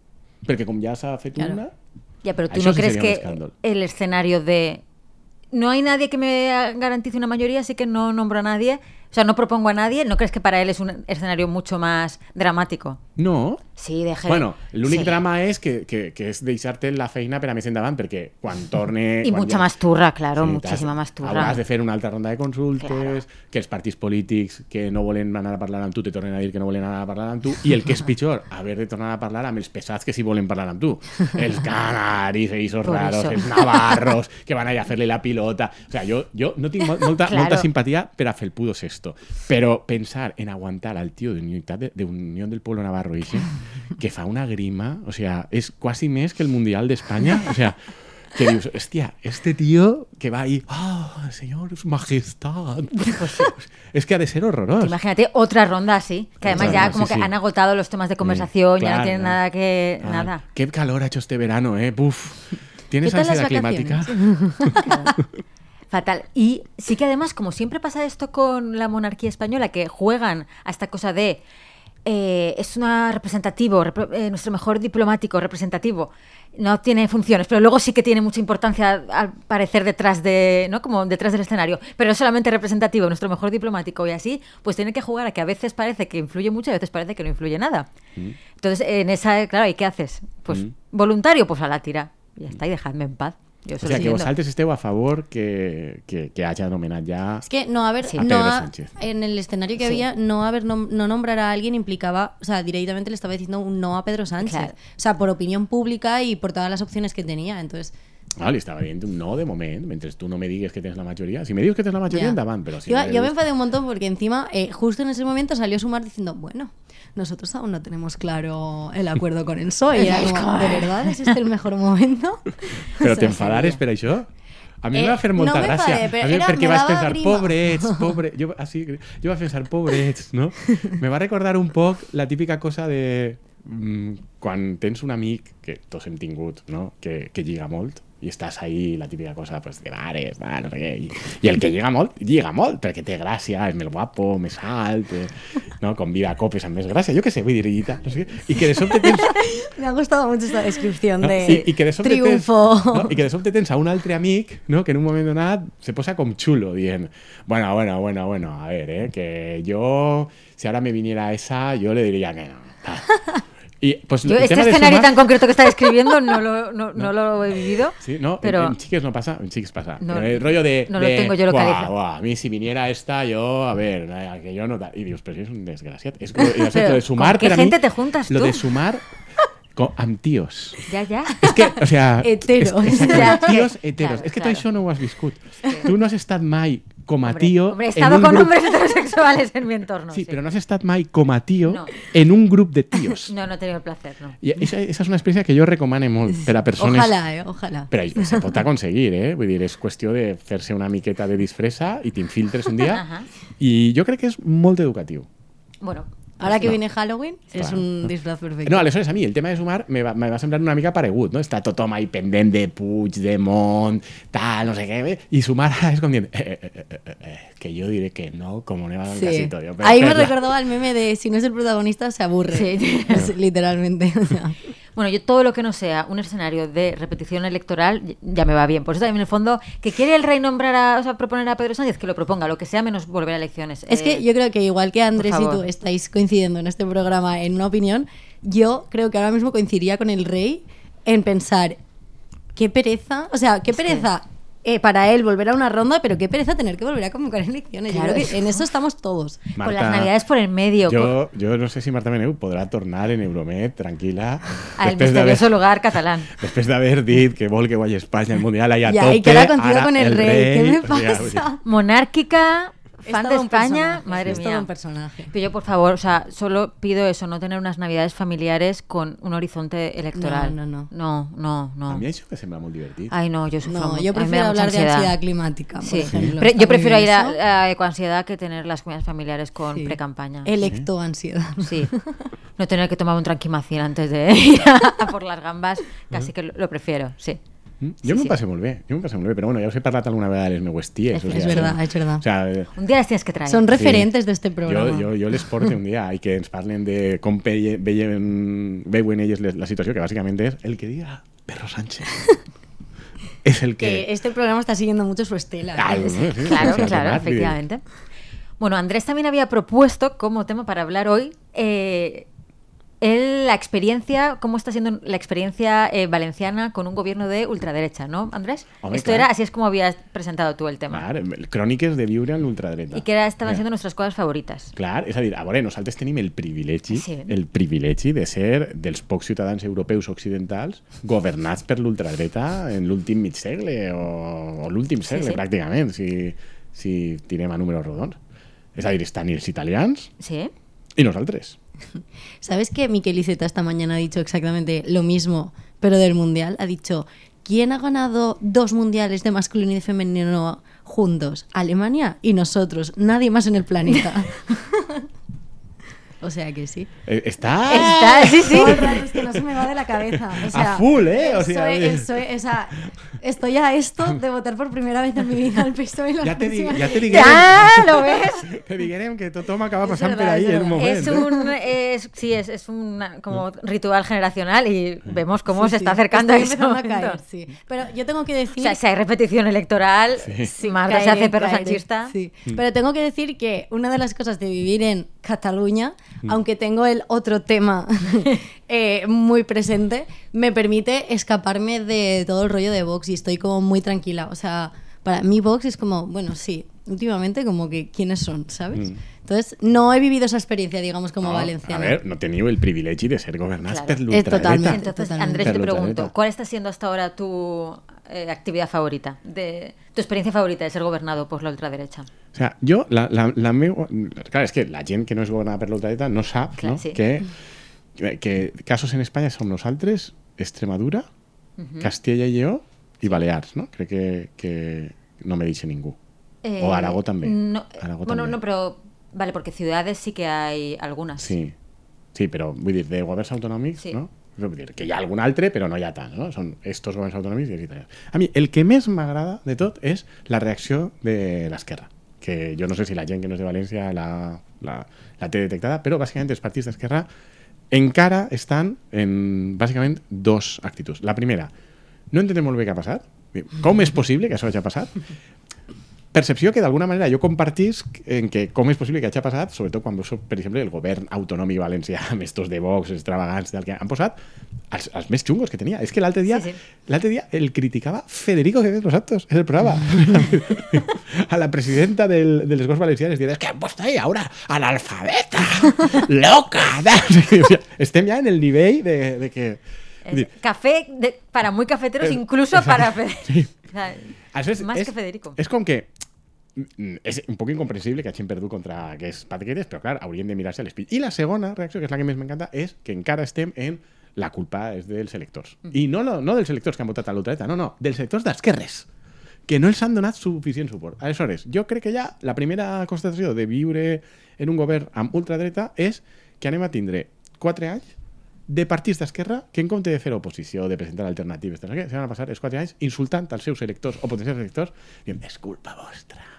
Speaker 4: Perquè com ja s'ha fet
Speaker 3: Claro.
Speaker 4: una...
Speaker 2: Ya, pero tú no
Speaker 4: sí
Speaker 2: crees que el escenario de no hay nadie que me garantice una mayoría, así que no nombro a nadie, o sea, no propongo a nadie, ¿no crees que para él es un escenario mucho más dramático?
Speaker 4: No,
Speaker 2: Sí, deje.
Speaker 4: Bueno, l'únic
Speaker 2: sí.
Speaker 4: drama és que, que, que és deixar-te la feina per a més endavant, perquè quan torne... [laughs]
Speaker 2: Y
Speaker 4: quan
Speaker 2: mucha más turra, claro,
Speaker 4: Sí,
Speaker 2: muchísima más turra.
Speaker 4: Hauràs de fer una altra ronda de consultes,
Speaker 2: Claro.
Speaker 4: que els partits polítics que no volen anar a parlar amb tu te tornen a dir que no volen anar a parlar amb tu, i el que és [laughs] pitjor, haver de tornar a parlar amb els pesats que sí volen parlar amb tu. Els [laughs] canaris, esos
Speaker 2: Por
Speaker 4: raros,
Speaker 2: eso.
Speaker 4: els navarros, que van allà a fer-li la pilota... O sea, jo, jo no tinc mol- molta,
Speaker 2: Claro.
Speaker 4: molta simpatia per a Felpudo Sexto, però pensar en aguantar al tio de Unitat de, de Unión del Pueblo Navarro ixe, [laughs] que fa una grima, o sea, és quasi més que el Mundial d'Espanya, o sea, que dius, hòstia, este tío que va ahí, ah, señor, su majestad. [laughs] es que ha de ser horrorós.
Speaker 2: Imagínate otra ronda así, que además
Speaker 4: Otra
Speaker 2: ya
Speaker 4: ronda,
Speaker 2: como
Speaker 4: sí,
Speaker 2: que
Speaker 4: sí.
Speaker 2: han agotado los temas de conversación, ya
Speaker 4: Claro,
Speaker 2: no tienen
Speaker 4: claro.
Speaker 2: nada que
Speaker 4: Ah,
Speaker 2: nada.
Speaker 4: Qué calor ha hecho este verano, eh. Puf. ¿Tienes
Speaker 3: ¿Qué tal las
Speaker 4: ansiedad climática? [laughs]
Speaker 2: Fatal. Y sí que además, como siempre pasa esto con la monarquía española, que juegan a esta cosa de eh, es una representativo, repre- eh, nuestro mejor diplomático representativo, no tiene funciones, pero luego sí que tiene mucha importancia al parecer detrás de, ¿no? Como detrás del escenario, pero es solamente representativo, nuestro mejor diplomático y así, pues tiene que jugar a que a veces parece que influye mucho y a veces parece que no influye nada. Entonces, en esa, claro, ¿y qué haces? Pues
Speaker 4: Mm.
Speaker 2: voluntario, pues a la tira. Ya está, y dejadme en paz. Yo
Speaker 4: O sea, que vosaltres esteu a favor que, que, que haya nomenat ja...
Speaker 3: Es que no haber,
Speaker 2: Sí.
Speaker 4: A
Speaker 3: no
Speaker 4: Pedro
Speaker 3: ha-
Speaker 4: Sánchez.
Speaker 3: en el escenario que
Speaker 2: Sí.
Speaker 3: había, no haber nom- no nombrar a alguien implicaba, o sea, directamente le estaba diciendo un no a Pedro Sánchez.
Speaker 2: Claro.
Speaker 3: O sea, por opinión pública y por todas las opciones que tenía. Entonces,
Speaker 4: Ah, li estava dient un no de moment, mentre tu no me digues que tens la majoria. Si me dius que tens la majoria,
Speaker 3: Ya.
Speaker 4: endavant, però si
Speaker 3: yo,
Speaker 4: no
Speaker 3: yo me enfadé un montón porque encima, eh, justo en ese momento salió Sumar diciendo, bueno, nosotros aún no tenemos claro el acuerdo con el PSOE. Y [laughs] era como, ¿de verdad es este el mejor momento? [laughs]
Speaker 4: Però [laughs]
Speaker 3: O sea,
Speaker 4: t'enfadares per això? A mi
Speaker 3: Eh,
Speaker 4: em va fer
Speaker 3: no
Speaker 4: molta gràcia.
Speaker 3: però
Speaker 4: a mi,
Speaker 3: era-
Speaker 4: perquè
Speaker 3: me
Speaker 4: vas
Speaker 3: dava
Speaker 4: pensar,
Speaker 3: grima.
Speaker 4: pobrets, pobre... Jo, ah, sí, jo vaig pensar, pobrets, no? Me va recordar un poc la típica cosa de... Mm, quan tens un amic, que tots hem tingut, no? que, que lliga molt, i estàs ahí, la típica cosa pues, de bares, no sé i el que lliga molt, lliga molt, perquè té gràcia, és més guapo, més alt, eh, no? convida a copes amb més gràcia, jo què sé, vull dir, i, tal, no sé què, i que de sobte tens [laughs]
Speaker 3: Me ha gustado mucho esta descripción
Speaker 4: no?
Speaker 3: de
Speaker 4: I, i que de sobte
Speaker 3: triunfo.
Speaker 4: Tens, no? I que de sobte tens a un altre amic no? que en un moment donat se posa com xulo dient, bueno, bueno, bueno, bueno, a ver, eh, que yo, si ahora me viniera esa, yo le diría que no. tal. [laughs] Y pues
Speaker 2: Yo este escenario
Speaker 4: sumar-
Speaker 2: tan concreto que está [laughs] describiendo no lo, no, no lo he vivido.
Speaker 4: Sí, no,
Speaker 2: pero
Speaker 4: en, en chiques no pasa, en chiques pasa.
Speaker 2: No,
Speaker 4: Pero el rollo de.
Speaker 2: no lo tengo yo
Speaker 4: "Buah,
Speaker 2: localizado".
Speaker 4: buah, a mí si viniera esta, yo, a ver, que yo no. tal". Y dios, pero si es un desgraciado. Es [laughs] de sumar.
Speaker 2: ¿con qué
Speaker 4: mí-
Speaker 2: gente te juntas
Speaker 4: Lo
Speaker 2: tú?
Speaker 4: de sumar [laughs] con, amb tíos.
Speaker 2: ya, ya.
Speaker 4: És que, o sea...
Speaker 3: Heteros.
Speaker 2: Ja,
Speaker 4: tios
Speaker 2: que-
Speaker 4: heteros.
Speaker 2: claro,
Speaker 4: és que
Speaker 2: claro.
Speaker 4: tu això no ho has viscut. Tu no has estat mai com a
Speaker 2: Hombre, hombre, he
Speaker 4: en
Speaker 2: estado
Speaker 4: un
Speaker 2: con hombres heterosexuales en mi entorno.
Speaker 4: Sí,
Speaker 2: sí.
Speaker 4: però no has estat mai com a tio
Speaker 2: No.
Speaker 4: en un grup de tios. [laughs]
Speaker 2: No, no he tenido el placer, no.
Speaker 4: I esa, esa és una experiència que jo recomano molt [laughs] per a persones...
Speaker 3: Ojalá, eh, ojalá.
Speaker 4: Però se pot aconseguir, eh? Vull dir, és qüestió de fer-se una miqueta de disfressa i t'infiltres un dia. I jo crec que és molt educatiu.
Speaker 2: Bueno,
Speaker 3: Ahora que
Speaker 4: no.
Speaker 3: viene Halloween, es
Speaker 4: Claro,
Speaker 3: un disfraz perfecto.
Speaker 4: No, aleshores a mi el tema de sumar me va, me va semblar una mica paregut, no? Està tothom ahí pendent de Puig, de Mont, tal, no sé què, bé, i sumar és com dient, eh, eh, eh, eh, que yo diré que no, como no va a
Speaker 3: Sí.
Speaker 4: casi todo.
Speaker 3: Ahí me recordaba el meme de si no es el protagonista, se aburre.
Speaker 2: Sí. [laughs]
Speaker 3: Es literalmente. o sea.
Speaker 2: Bueno, yo todo lo que no sea un escenario de repetición electoral ya me va bien. Por eso también en el fondo que quiere el rey nombrar a, o sea, proponer a Pedro Sánchez, que lo proponga, lo que sea menos volver a elecciones.
Speaker 3: Es
Speaker 2: Eh,
Speaker 3: que yo creo que igual que Andrés y tú estáis coincidiendo en este programa en una opinión, yo creo que ahora mismo coincidiría con el rey en pensar qué pereza, o sea, qué pereza eh, para él volver a una ronda, pero qué pereza tener que volver a convocar elecciones. Yo
Speaker 2: Claro,
Speaker 3: creo que en eso estamos todos.
Speaker 2: con las navidades por el medio. con-
Speaker 4: jo no sé si Marta Meneu podrà tornar en Euromet tranquil·la
Speaker 2: al
Speaker 4: després d'haver
Speaker 2: misterioso lugar catalán. [laughs]
Speaker 4: després d'haver dit que vol que guanyi Espanya el Mundial allà a
Speaker 3: Ya,
Speaker 4: tope.
Speaker 3: y que ahora contigo con el rey. ¿Qué me
Speaker 4: dir,
Speaker 3: pasa?
Speaker 2: Monárquica,
Speaker 3: Es
Speaker 2: fan de
Speaker 3: todo
Speaker 2: España, madre
Speaker 3: es todo
Speaker 2: mía.
Speaker 3: un personaje.
Speaker 2: Pero yo, por favor, o sea, solo pido eso, no tener unas navidades familiares con un horizonte electoral.
Speaker 3: No, no,
Speaker 2: No, no, no.
Speaker 4: A mi això me sembla molt divertit.
Speaker 2: Ay, no, yo sufro
Speaker 3: No, yo
Speaker 2: mí
Speaker 3: prefiero hablar de ansiedad climática, por
Speaker 2: Sí,
Speaker 3: ejemplo.
Speaker 2: Pre-
Speaker 3: Está
Speaker 2: yo
Speaker 3: muy
Speaker 2: prefiero ir
Speaker 3: eso.
Speaker 2: a, a ecoansiedad que tener las comidas familiares con
Speaker 3: Sí.
Speaker 2: pre-campaña.
Speaker 3: Electo ansiedad.
Speaker 2: Sí. [laughs] No tener que tomar un tranquimacín antes de [laughs] ir a, a por las gambas, casi que lo, lo prefiero, sí.
Speaker 4: Mm?
Speaker 2: Sí,
Speaker 4: Jo m'ho
Speaker 2: sí.
Speaker 4: passo molt bé, jo m'ho passo molt bé, però bueno, ja us he parlat alguna vegada de les meues ties.
Speaker 2: Es-
Speaker 4: o
Speaker 3: Es verdad, es verdad.
Speaker 4: O sea,
Speaker 2: Un día las tienes que traer.
Speaker 3: Son
Speaker 4: Sí.
Speaker 3: referentes de este programa.
Speaker 4: Jo, jo, jo les porto un dia i que ens parlen de com veien, veuen elles les- la situació, que bàsicament és el que diga Pedro Sánchez. [laughs] és el que...
Speaker 3: Que este programa está siguiendo mucho su estela.
Speaker 4: Claro,
Speaker 3: ¿eh?
Speaker 4: ¿no? Sí, [laughs]
Speaker 2: Claro, claro, efectivamente. Bueno, Andrés también había propuesto como tema para hablar hoy eh, él, la experiencia, cómo está siendo la experiencia eh, valenciana con un gobierno de ultraderecha, ¿no, Andrés?
Speaker 4: Hombre,
Speaker 2: Esto
Speaker 4: claro.
Speaker 2: era, así es como habías presentado tú el tema.
Speaker 4: Clar, cròniques de viure en l'ultradreta.
Speaker 2: Y que era, estaban
Speaker 4: Ja.
Speaker 2: siendo nuestras cosas favoritas.
Speaker 4: Clar, és a dir, a veure, nosaltres tenim el privilegi,
Speaker 2: Sí.
Speaker 4: el privilegi de ser dels pocs ciutadans europeus occidentals governats per l'ultradreta en l'últim mig segle o, o l'últim
Speaker 2: Sí,
Speaker 4: segle,
Speaker 2: sí.
Speaker 4: pràcticament, si, si tirem a números rodons. És a dir, estan els italians
Speaker 2: Sí.
Speaker 4: i nosaltres. [laughs]
Speaker 3: ¿Sabes que Miquel Iceta esta mañana ha dicho exactamente lo mismo, pero del mundial? Ha dicho, ¿quién ha ganado dos mundiales de masculino y de femenino juntos? Alemania y nosotros, nadie más en el planeta. [laughs] o sea que sí.
Speaker 4: Eh, Està...
Speaker 2: Está, sí, sí.
Speaker 3: Todo el rato es que no se me va de la cabeza. O sea,
Speaker 4: A full, ¿eh? O sea,
Speaker 3: soy- soy- o sea, estoy a esto de votar por primera vez en mi vida al PSOE en las
Speaker 4: Ja te, di, ja te diguerem,
Speaker 2: ¡Ya! ¿Lo [laughs] ves?
Speaker 4: te diguerem que tothom acaba
Speaker 3: És
Speaker 4: passant per
Speaker 3: verdad,
Speaker 4: ahí en un.
Speaker 2: Es un, es, sí, es, es un como ritual generacional y vemos cómo
Speaker 3: Sí,
Speaker 2: se
Speaker 3: sí.
Speaker 2: está acercando a
Speaker 3: caer, sí. Pero yo tengo que
Speaker 2: O
Speaker 3: decir...
Speaker 2: sea, si hay repetición electoral,
Speaker 3: Sí,
Speaker 2: Marta se hace perro
Speaker 3: caeré,
Speaker 2: sanchista.
Speaker 3: sí. Pero tengo que decir que una de las cosas de vivir en Cataluña, aunque tengo el otro tema [laughs] eh, muy presente, me permite escaparme de todo el rollo de Vox y estoy como muy tranquila. O sea, para mí Vox es como, bueno, sí, últimamente como que quiénes son, ¿sabes?
Speaker 4: Mm.
Speaker 3: Entonces, no he vivido esa experiencia, digamos, como
Speaker 4: No,
Speaker 3: valenciana.
Speaker 4: A ver, no teniu el privilegi de ser governats
Speaker 2: Claro. Entonces,
Speaker 3: Totalmente.
Speaker 2: Andrés, te pregunto. ¿cuál está siendo hasta ahora tu eh, actividad favorita, de tu experiencia favorita de ser gobernado por la ultraderecha.
Speaker 4: O sea, jo, la, la, la meua... Clar, és que la gent que no és governada per no sap
Speaker 2: Clar,
Speaker 4: no?
Speaker 2: sí.
Speaker 4: que, que casos en Espanya som nosaltres, Extremadura, Castella i Lleó i Balears, no? Crec que, que no me dice ningú. o Aragó també.
Speaker 2: Eh, No,
Speaker 4: Aragó
Speaker 2: bueno,
Speaker 4: també.
Speaker 2: no, pero vale, porque ciudades sí que hay algunas.
Speaker 4: Sí, sí, però vull dir, de governs autonòmics,
Speaker 2: Sí.
Speaker 4: no? Dir, que hi ha algun altre, però no hi ha tant, no? Són estos governs autonòmics i els italians. A mi, el que més m'agrada de tot és la reacció de l'esquerra, que jo no sé si la gent que no és de València la, la, la té detectada, però bàsicament els partits d'esquerra encara estan en, bàsicament, dos actituds. La primera, no entenem molt bé què ha passat. Com és possible que això hagi passat? [laughs] percepció que d'alguna manera jo compartisc en que com és possible que hagi passat, sobretot quan veus, per exemple, el govern autonòmic valencià, amb estos de Vox, extravagants, del que han posat, els, els més xungos que tenia. És que l'altre dia,
Speaker 2: Sí,
Speaker 4: sí,
Speaker 2: sí.
Speaker 4: sí. l'altre dia el criticava Federico Jerez Los Santos en el programa. [laughs] a la presidenta del, de les Corts Valencianes dient, es que han puesto ahí ahora analfabeta, loca. [laughs] Estem ja en el nivell de, de que...
Speaker 2: Es café de- para muy cafeteros,
Speaker 4: Eh,
Speaker 2: incluso para Federico. Sea,
Speaker 4: Aleshores,
Speaker 2: Más
Speaker 4: és,
Speaker 2: que Federico.
Speaker 4: És com que mm, és un poc incomprensible que hagin perdut contra aquests patequetes, però clar, haurien de mirar-se a l'espit. I la segona reacció, que és la que més m'encanta, és que encara estem en la culpa és dels electors. I no, no, no dels electors que han votat a l'ultradreta, no, no, dels electors d'esquerres que no els han donat suficient suport. Aleshores, jo crec que ja la primera constatació de viure en un govern amb ultradreta és que anem a tindre 4 anys de partits d'esquerra que en compte de fer oposició, de presentar alternatives, se van a passar els 4 anys insultant als seus electors o potencials electors dient, és culpa vostra.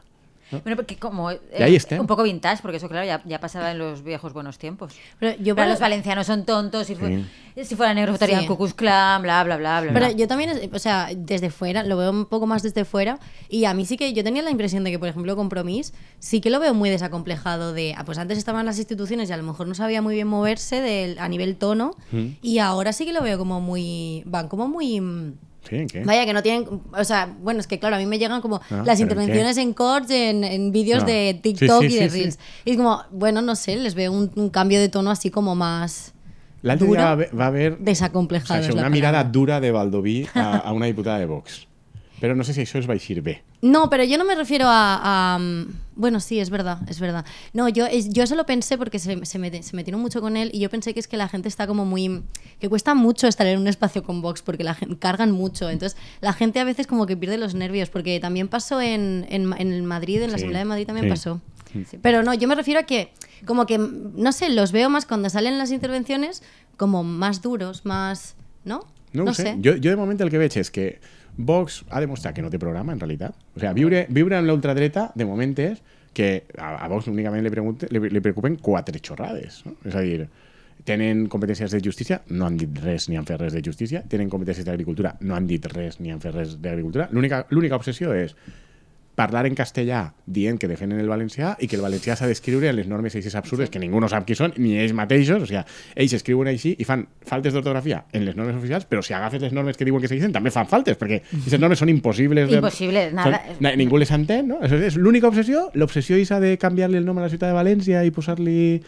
Speaker 2: Bueno, porque como eh,
Speaker 4: Y ahí está.
Speaker 2: un poco vintage, porque eso, claro, ya, ya pasaba en los viejos buenos tiempos.
Speaker 3: Pero yo
Speaker 2: Pero
Speaker 3: para-
Speaker 2: los valencianos son tontos, si, fue-
Speaker 4: Sí.
Speaker 2: si fueran negros votarían
Speaker 3: Sí.
Speaker 2: Klan, bla, bla, bla, bla.
Speaker 3: Pero
Speaker 2: bla.
Speaker 3: yo también, o sea, desde fuera, lo veo un poco más desde fuera. Y a mí sí que yo tenía la impresión de que, por ejemplo, Compromís sí que lo veo muy desacomplejado de. ah, pues antes estaban las instituciones y a lo mejor no sabía muy bien moverse del- a nivel tono. Y ahora sí que lo veo como muy. Van como muy.
Speaker 4: Sí, en què?
Speaker 3: Vaya, que no tienen. O sea, bueno, es que claro, a mí me llegan como
Speaker 4: Ah,
Speaker 3: las
Speaker 4: ¿pero en
Speaker 3: intervenciones en corts, en, en vídeos de TikTok
Speaker 4: sí,
Speaker 3: y de. Reels. Y es como, bueno, no sé, les veo un, un cambio de tono así como más. Duro,
Speaker 4: dia va haver o
Speaker 3: Desacomplejado. es la
Speaker 4: una mirada dura de Baldoví a, a una diputada de Vox. Però no sé si això es va eixir bé.
Speaker 3: No, pero yo no me refiero a, a, mm, Bueno, sí, es verdad, es verdad. No, yo, es- yo eso lo pensé porque se, se, me- se metieron mucho con él y yo pensé que es que la gente está como muy... que cuesta mucho estar en un espacio con Vox porque la gente, cargan mucho. Entonces, la gente a veces como que pierde los nervios porque también pasó en, en, en Madrid, en la
Speaker 4: Sí,
Speaker 3: Asamblea de Madrid también
Speaker 4: sí.
Speaker 3: pasó. Pero no, yo me refiero a que como que, no sé, los veo más cuando salen las intervenciones como más duros, más... ¿No?
Speaker 4: No, ho sé. Jo, jo de moment el que veig és que Vox ha demostrat que no té programa, en realitat. O sigui, viure, viure en l'ultradreta, de moment és que a, a Vox únicament li, pregunte, li, li preocupen quatre xorrades. No? És a dir, tenen competències de justícia, no han dit res ni han fet res de justícia, tenen competències d'agricultura, no han dit res ni han fet res d'agricultura. L'única obsessió és parlar en castellà dient que defenen el valencià i que el valencià s'ha d'escriure en les normes eixes absurdes que ningú no sap qui són, ni ells mateixos, o sigui, ells escriuen així i fan faltes d'ortografia en les normes oficials, però si agafes les normes que diuen que segueixen, també fan faltes, perquè aquestes normes són impossibles. de-
Speaker 2: nada.
Speaker 4: Són, ningú les entén, no? Això és l'única obsessió, l'obsessió és de canviar-li el nom a la ciutat de València i posar-li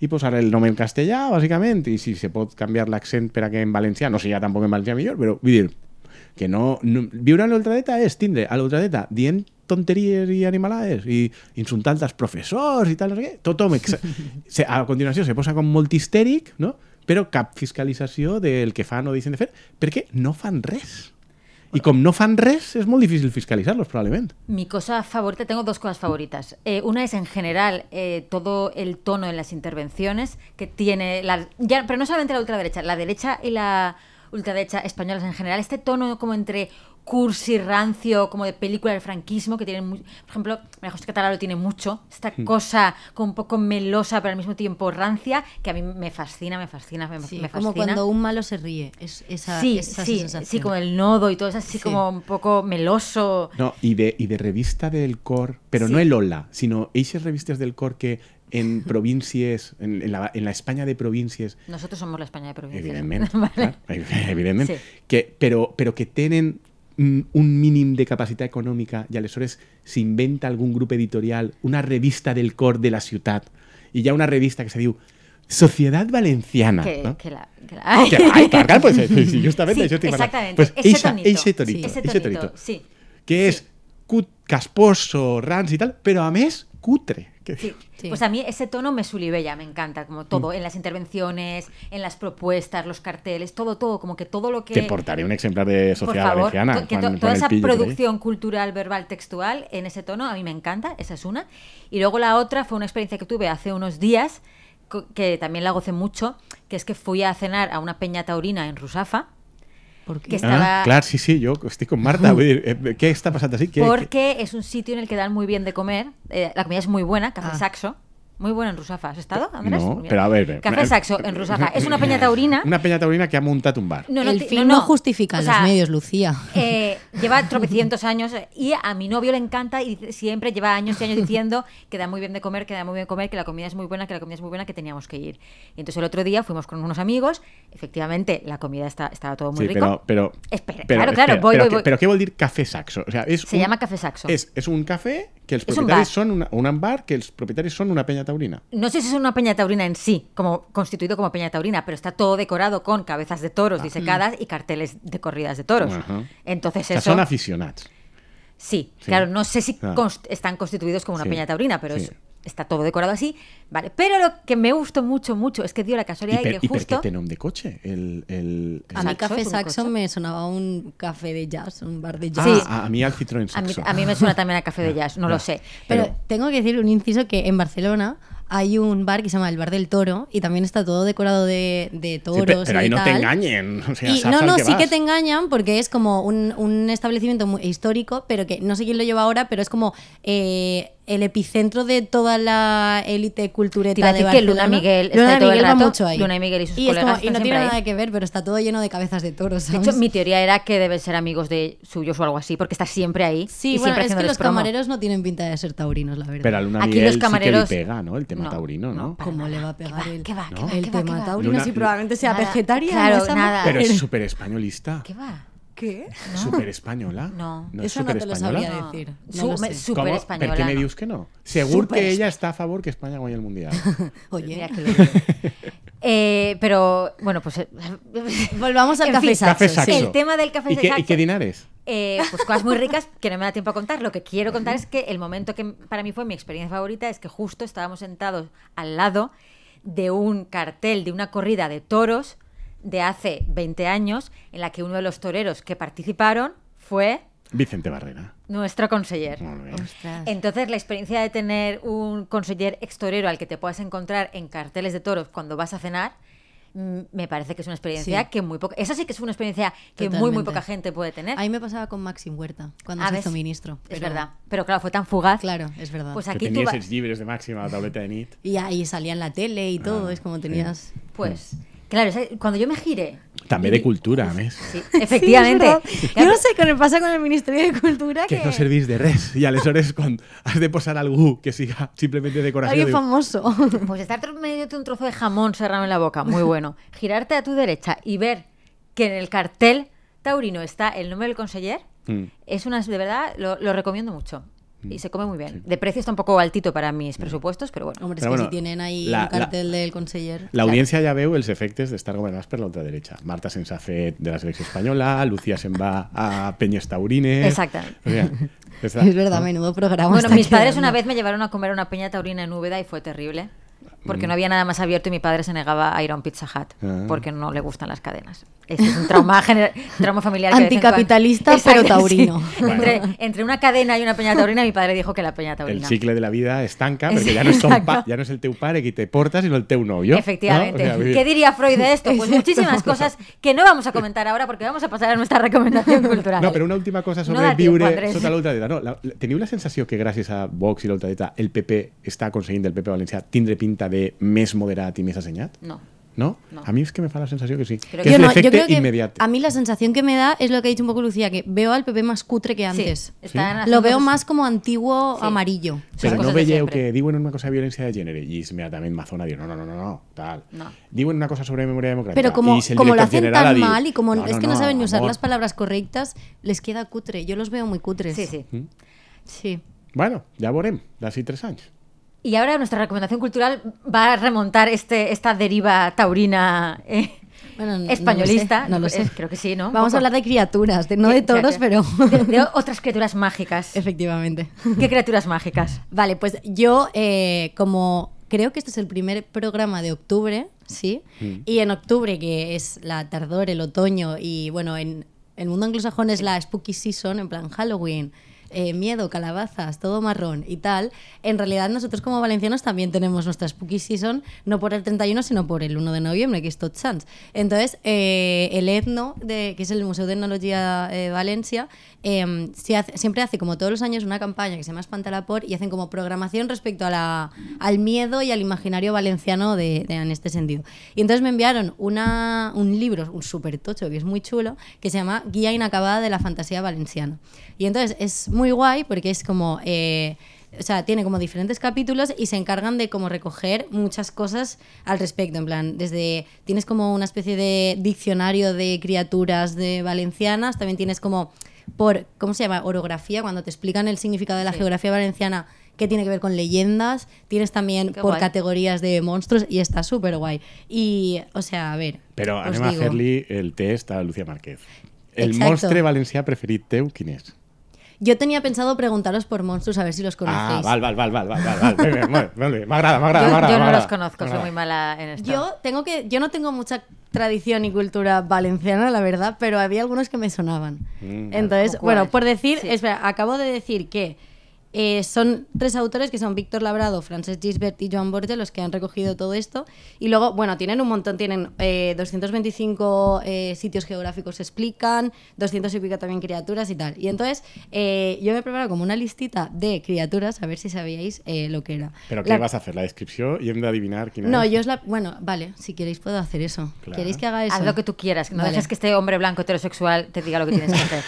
Speaker 4: i posar el nom en castellà, bàsicament, i si se pot canviar l'accent per a que en valencià, no sigui tampoc en valencià millor, però vull dir, que no, no viure en l'ultradeta és tindre a l'ultradeta dient tonteries i animalades i insultant als professors i tal, no sé què. Tothom, ex- [laughs] se, a continuació, se posa com molt histèric, no? però cap fiscalització del que fan o deixen de fer, perquè no fan res. I com no fan res, és molt difícil fiscalitzar-los, probablement.
Speaker 2: Mi cosa favorita, tengo dos cosas favoritas. Eh, una es en general eh, todo el tono en las intervenciones que tiene, la, ya, pero no solamente la ultraderecha, la derecha y la ultraderecha españolas en general, este tono como entre cursi, rancio, como de película del franquismo, que tienen, muy- por ejemplo, María José Catalá lo tiene mucho, esta cosa como un poco melosa, pero al mismo tiempo rancia, que a mí me fascina, me fascina, me,
Speaker 3: Sí,
Speaker 2: me fascina.
Speaker 3: como cuando un malo se ríe. Es esa,
Speaker 2: sí,
Speaker 3: esa
Speaker 2: sí,
Speaker 3: sensación.
Speaker 2: sí, como el nodo y todo es así
Speaker 3: Sí.
Speaker 2: como un poco meloso.
Speaker 4: No, i de, i de revista del cor, però
Speaker 2: Sí.
Speaker 4: no el Hola, sinó eixes revistes del cor que en [laughs] províncies, en, en, la, en la Espanya de províncies,
Speaker 2: Nosotros somos la España de provincias.
Speaker 4: evidentment, [laughs]
Speaker 2: Vale.
Speaker 4: clar, evidentment
Speaker 2: Sí.
Speaker 4: que, però, però que tenen mm, un mínim de capacitat econòmica i aleshores s'inventa algun grup editorial, una revista del cor de la ciutat, i hi ha una revista que se diu Sociedad Valenciana.
Speaker 2: Que,
Speaker 4: no?
Speaker 2: que la, que la-
Speaker 4: Que hay, clar, clar, pues, eh, sí, justament
Speaker 2: Sí,
Speaker 4: estic parlant.
Speaker 2: exactamente,
Speaker 4: Pues,
Speaker 2: ese
Speaker 4: eixa-
Speaker 2: tonito.
Speaker 4: eixe tonito,
Speaker 2: Sí. Ese tonito,
Speaker 4: tonito.
Speaker 2: sí.
Speaker 4: Que és cut, casposo, rans i tal, però a més cutre. Que,
Speaker 2: Sí.
Speaker 3: Sí.
Speaker 2: Pues a mí ese tono me sulibella, me encanta, como todo, en las intervenciones, en las propuestas, los carteles, todo, todo, como que todo lo que...
Speaker 4: Te portaré un exemplar de
Speaker 2: Por
Speaker 4: Sociedad
Speaker 2: favor,
Speaker 4: Valenciana.
Speaker 2: que toda esa producción cultural, verbal, textual, en ese tono, a mí me encanta, esa es una. Y luego la otra fue una experiencia que tuve hace unos días, que también la gocé mucho, que es que fui a cenar a una peña taurina en Rusafa,
Speaker 3: ¿Por qué?
Speaker 2: que estaba...
Speaker 4: Ah, clar, sí, sí, jo estic con Marta. Eh, què està passant així? Què,
Speaker 2: Porque es un sitio en el que dan muy bien de comer. eh, la comida es muy buena, Café
Speaker 3: Ah.
Speaker 2: Saxo. Muy bueno en Rusafa. ¿Has estado, Andrés?
Speaker 4: No,
Speaker 2: Mira.
Speaker 4: pero a ver.
Speaker 2: Café
Speaker 4: eh,
Speaker 2: Saxo en Rusafa. Es una peña taurina.
Speaker 4: Una peña taurina que ha montado un bar.
Speaker 2: No,
Speaker 3: el
Speaker 2: ti-
Speaker 3: fin no, justifica
Speaker 2: O sea,
Speaker 3: los medios, Lucía.
Speaker 2: eh, lleva tropecientos años eh, y a mi novio le encanta y dice- siempre lleva años y años diciendo que da muy bien de comer, que da muy bien de comer, que la comida es muy buena, que la comida es muy buena, que teníamos que ir. Y entonces el otro día fuimos con unos amigos, efectivamente la comida está, estaba todo muy
Speaker 4: sí,
Speaker 2: rico.
Speaker 4: pero, pero,
Speaker 2: Espera,
Speaker 4: pero,
Speaker 2: claro, claro, voy,
Speaker 4: pero,
Speaker 2: voy,
Speaker 4: que-
Speaker 2: voy.
Speaker 4: pero què vol dir cafè saxo? O sea, és
Speaker 2: Se
Speaker 4: un,
Speaker 2: llama Café Saxo.
Speaker 4: És, és un cafè que els
Speaker 2: un
Speaker 4: propietaris són una, un bar que els propietaris són una penya taurina.
Speaker 2: No sé si es una peña taurina en sí, como constituido como peña taurina, pero está todo decorado con cabezas de toros
Speaker 4: Ah.
Speaker 2: disecadas y carteles de corridas de toros.
Speaker 4: Ajá.
Speaker 2: Entonces
Speaker 4: O sea,
Speaker 2: eso
Speaker 4: són aficionats.
Speaker 2: Sí,
Speaker 4: Sí.
Speaker 2: claro, no sé si const- están constituidos como una
Speaker 4: Sí,
Speaker 2: peña taurina, pero
Speaker 4: sí.
Speaker 2: es- está todo decorado así. Vale, pero lo que me gustó mucho, mucho, es que dio la casualidad
Speaker 4: per,
Speaker 2: de que justo...
Speaker 4: té nom de cotxe? El, el,
Speaker 3: A mí Café
Speaker 2: es un
Speaker 3: Saxo
Speaker 2: coche.
Speaker 3: me sonaba un café de jazz, un bar de jazz.
Speaker 2: Sí.
Speaker 4: Ah, a, a mi el Citroën
Speaker 2: A mí, a mí me suena [laughs] también a café de jazz, no lo sé.
Speaker 3: Pero,
Speaker 4: Pero-
Speaker 3: tengo que decir un inciso que en Barcelona hay un bar que se llama el Bar del Toro y también está todo decorado de, de toros.
Speaker 4: pe- pero
Speaker 3: y
Speaker 4: ahí no te
Speaker 3: tal.
Speaker 4: engañen. [laughs] O sea,
Speaker 3: Y no,
Speaker 4: al
Speaker 3: no,
Speaker 4: que
Speaker 3: sí que te engañan porque es como un, un establecimiento muy histórico, pero que no sé quién lo lleva ahora, pero es como eh, el epicentro de toda la élite cultureta de
Speaker 2: que. Luna Miguel está
Speaker 3: Luna
Speaker 2: todo el
Speaker 3: Miguel va
Speaker 2: rato,
Speaker 3: mucho ahí.
Speaker 2: Luna y Miguel y sus colegas
Speaker 3: como-
Speaker 2: están
Speaker 3: y no tiene nada
Speaker 2: ahí.
Speaker 3: que ver, pero está todo lleno de cabezas de toros.
Speaker 2: De hecho, mi teoría era que deben ser amigos de suyos o algo así, porque está siempre ahí.
Speaker 3: Sí,
Speaker 2: y
Speaker 3: bueno,
Speaker 2: siempre
Speaker 3: es que los
Speaker 2: promo.
Speaker 3: camareros no tienen pinta de ser taurinos, la verdad.
Speaker 4: Pero a Luna
Speaker 2: Aquí
Speaker 4: Miguel
Speaker 2: los
Speaker 4: sí que
Speaker 2: camareros-
Speaker 4: li pega, ¿no? El tema
Speaker 2: No,
Speaker 4: taurino, ¿no?
Speaker 3: ¿Cómo
Speaker 2: nada.
Speaker 3: le va a pegar
Speaker 2: ¿Qué va,
Speaker 3: el,
Speaker 2: qué va, qué
Speaker 4: ¿no?
Speaker 2: va,
Speaker 3: el
Speaker 2: qué va,
Speaker 3: tema
Speaker 2: qué va?
Speaker 3: taurino?
Speaker 4: Luna-
Speaker 3: si probablemente sea
Speaker 2: Nada,
Speaker 3: vegetariano.
Speaker 2: claro, nada.
Speaker 4: Pero es súper españolista.
Speaker 2: ¿Qué va?
Speaker 3: ¿Qué?
Speaker 4: Súper española.
Speaker 2: No.
Speaker 4: no es
Speaker 3: Eso no te lo
Speaker 4: española.
Speaker 3: sabría
Speaker 2: No.
Speaker 3: decir. No lo
Speaker 2: me-
Speaker 3: sé.
Speaker 2: Súper
Speaker 4: ¿Cómo?
Speaker 2: española.
Speaker 4: ¿Por qué me
Speaker 2: no.
Speaker 4: dius que no? Segur
Speaker 2: Súper
Speaker 4: que ella está a favor que España guanya el Mundial. [laughs]
Speaker 3: Oye,
Speaker 2: Mira que lo digo. [laughs] Eh, pero, bueno, pues... eh, [laughs]
Speaker 3: volvamos al
Speaker 2: En
Speaker 3: café
Speaker 2: fin,
Speaker 3: saxo.
Speaker 4: Café
Speaker 3: sí.
Speaker 4: saxo.
Speaker 2: El tema del café
Speaker 4: ¿Y qué,
Speaker 2: saxo-
Speaker 4: ¿Y qué dinares?
Speaker 2: Eh, pues cosas muy ricas que no me da tiempo a contar. Lo que quiero contar es que el momento que para mí fue mi experiencia favorita es que justo estábamos sentados al lado de un cartel de una corrida de toros de hace 20 años en la que uno de los toreros que participaron fue
Speaker 4: Vicente Barrera.
Speaker 2: nuestro conseller. Entonces, la experiencia de tener un conseller extorero al que te puedas encontrar en carteles de toros cuando vas a cenar, mm, me parece que es una experiencia
Speaker 3: Sí.
Speaker 2: que muy poca. Eso sí que es una experiencia que muy, muy poca gente puede tener.
Speaker 3: A mí me pasaba con Maxim Huerta, cuando
Speaker 2: Ah,
Speaker 3: se hizo ministro.
Speaker 2: Es verdad. Pero claro, fue tan fugaz.
Speaker 3: Claro, es verdad.
Speaker 2: Pues
Speaker 4: Que
Speaker 2: aquí tú
Speaker 4: tenies
Speaker 2: va-
Speaker 4: els llibres de màxima a la tauleta de nit.
Speaker 3: Y ahí salía en la tele y todo,
Speaker 4: Ah,
Speaker 3: es como
Speaker 4: sí.
Speaker 3: tenías...
Speaker 2: Pues, claro, cuando yo me giré.
Speaker 4: També
Speaker 2: y
Speaker 4: de cultura, a més.
Speaker 2: Sí, [laughs] efectivamente.
Speaker 3: Yo no sé qué me pasa con el Ministerio de Cultura
Speaker 4: Que
Speaker 3: que...
Speaker 4: no servís de res. I aleshores, quan [laughs] has de posar algú que siga simplement de decoració...
Speaker 3: Alguien famoso. [laughs]
Speaker 2: Pues estar mediante un trozo de jamón serrano en la boca, muy bueno. Girarte a tu derecha y ver que en el cartel taurino está el nombre del conseller,
Speaker 4: Mm.
Speaker 2: es una, de verdad, lo, lo recomiendo mucho. Y se come muy bien. De precio está un poco altito para mis presupuestos, pero bueno.
Speaker 3: Hombre, es
Speaker 4: Pero
Speaker 3: que
Speaker 4: bueno,
Speaker 3: si tienen ahí
Speaker 4: la-
Speaker 3: un cartel del conseller...
Speaker 4: L'audiència ja veu els efectes d'estar governats per l'ultraderecha. Marta se'ns ha fet de la selecció espanyola, Lucía se'n va a Penyes Taurines...
Speaker 2: Exactamente.
Speaker 4: O sea, [laughs]
Speaker 3: Es verdad,
Speaker 4: ¿no?
Speaker 3: menudo programa.
Speaker 2: Bueno, mis padres
Speaker 3: quedando.
Speaker 2: una vez me llevaron a comer una peña taurina en Úbeda y fue terrible. Porque no había nada más abierto y mi padre se negaba a ir a un Pizza Hut
Speaker 4: Ah.
Speaker 2: porque no le gustan las cadenas. Ese es un trauma, [laughs] trauma familiar. que en cuando-
Speaker 3: Anticapitalista, pero
Speaker 2: Exacto,
Speaker 3: taurino.
Speaker 2: sí. [laughs] Entre, entre una cadena y una peña [laughs] taurina, mi padre dijo que la peña
Speaker 4: El
Speaker 2: taurina.
Speaker 4: cicle de la vida es tanca perquè ja no
Speaker 2: Exacto.
Speaker 4: pa, ja no és el teu pare qui te porta, sinó el teu novio.
Speaker 2: Efectivamente.
Speaker 4: No? O sea,
Speaker 2: ¿Qué diría Freud de esto? Pues muchísimas cosas que no vamos a comentar ahora porque vamos a pasar a nuestra recomendación cultural.
Speaker 4: No, però una última cosa
Speaker 2: No
Speaker 4: sobre
Speaker 2: tiempo,
Speaker 4: viure
Speaker 2: Andrés.
Speaker 4: sota l'ultradeta. No, la, la, teniu la sensació que gràcies a Vox i l'ultradeta el PP està aconseguint del PP valencià tindre pinta de més moderat i més assenyat?
Speaker 2: No.
Speaker 4: No?
Speaker 2: No.
Speaker 4: A mi és que me fa la sensació que sí.
Speaker 2: Pero
Speaker 4: que
Speaker 3: Yo
Speaker 4: és
Speaker 3: no, yo creo que
Speaker 4: immediat.
Speaker 3: a mí la sensación que me da es lo que ha dicho un poco Lucía, que veo al PP más cutre que
Speaker 2: Sí,
Speaker 3: antes.
Speaker 2: están
Speaker 3: Lo veo
Speaker 2: cosas-
Speaker 3: más como antiguo
Speaker 2: Sí.
Speaker 3: amarillo.
Speaker 4: Però no
Speaker 2: de siempre.
Speaker 4: que diuen una cosa de violència de gènere i és immediatament Mazona a dir no, no, no, no, no tal.
Speaker 2: No.
Speaker 4: Diuen una cosa sobre memòria democràtica
Speaker 3: Pero como, como lo hacen tan
Speaker 4: dir,
Speaker 3: mal y como
Speaker 4: no,
Speaker 3: es que no,
Speaker 4: no,
Speaker 3: saben ni usar
Speaker 4: amor.
Speaker 3: las palabras correctas, les queda cutre. Yo los veo muy cutres.
Speaker 2: Sí, sí.
Speaker 3: Sí.
Speaker 4: Bueno, ja veurem, d'ací tres anys.
Speaker 2: Y ahora nuestra recomendación cultural va a remontar este, esta deriva taurina eh,
Speaker 3: Bueno, no-
Speaker 2: españolista.
Speaker 3: no lo sé, no lo
Speaker 2: Eh,
Speaker 3: sé.
Speaker 2: Creo que sí, ¿no?
Speaker 3: Vamos a hablar de criaturas, de- no de toros, pero
Speaker 2: De, de [laughs] otras criaturas mágicas.
Speaker 3: efectivamente.
Speaker 2: ¿Qué criaturas mágicas?
Speaker 3: Vale, pues yo eh, como creo que este es el primer programa de octubre, ¿sí? Y en octubre, que es la tardor, el otoño, y bueno, en el mundo anglosajón es la spooky season, en plan Halloween, eh, miedo, calabazas, todo marrón y tal, en realidad nosotros como valencianos también tenemos nuestra spooky season, no por el 31, sino por el 1 de noviembre, que es Tots Sants. Entonces, eh, el ETNO, de, que es el Museo de Etnología eh, Valencia, eh, se hace- siempre hace, como todos los años, una campaña que se llama Espantalapor y hacen como programación respecto a la, al miedo y al imaginario valenciano de, de- en este sentido. Y entonces me enviaron una, un libro, un súper tocho, que es muy chulo, que se llama Guía Inacabada de la Fantasía Valenciana. Y entonces es muy guay porque es como... eh, o sea, tiene como diferentes capítulos y se encargan de como recoger muchas cosas al respecto. En plan, desde tienes como una especie de diccionario de criaturas de valencianas, también tienes como por, ¿cómo se llama? Orografía, cuando te explican el significado de la
Speaker 2: Sí.
Speaker 3: geografía valenciana que tiene que ver con leyendas, tienes también
Speaker 2: Qué
Speaker 3: por
Speaker 2: guay.
Speaker 3: categorías de monstruos y está súper guay. Y, o sea, a ver.
Speaker 4: Però
Speaker 3: os
Speaker 4: anem a
Speaker 3: digo.
Speaker 4: el test a Lucía Márquez. El
Speaker 3: Exacto.
Speaker 4: monstre valencià preferit teu, quin és?
Speaker 3: Yo tenía pensado preguntaros por monstruos, a ver si los conocéis.
Speaker 4: Ah, val, val, val, val, val, val, val. Bé, bé, molt bé, molt bé. M'agrada, m'agrada,
Speaker 2: Yo, yo no los conozco, soy muy mala en esto.
Speaker 3: Yo tengo que, yo no tengo mucha tradición y cultura valenciana, la verdad, pero había algunos que me sonaban.
Speaker 4: Mm.
Speaker 3: Entonces, bueno, por decir,
Speaker 2: Sí.
Speaker 3: espera, acabo de decir que eh, son tres autores que son Víctor Labrado, Francesc Gisbert y Joan Borges los que han recogido todo esto. Y luego, bueno, tienen un montón, tienen eh, 225 eh, sitios geográficos se explican, 200 y pico también criaturas y tal. Y entonces eh, yo me he preparado como una listita de criaturas, a ver si sabíais eh, lo que era.
Speaker 4: Però què
Speaker 3: La-
Speaker 4: vas a fer? La descripció i hem d'adivinar quina
Speaker 3: no,
Speaker 4: és?
Speaker 3: yo os la. Bueno, vale, si queréis puedo hacer eso.
Speaker 4: Claro.
Speaker 3: ¿Queréis que haga eso?
Speaker 2: Haz lo que tú quieras, no
Speaker 3: Vale.
Speaker 2: dejes que este hombre blanco heterosexual te diga lo que tienes que hacer.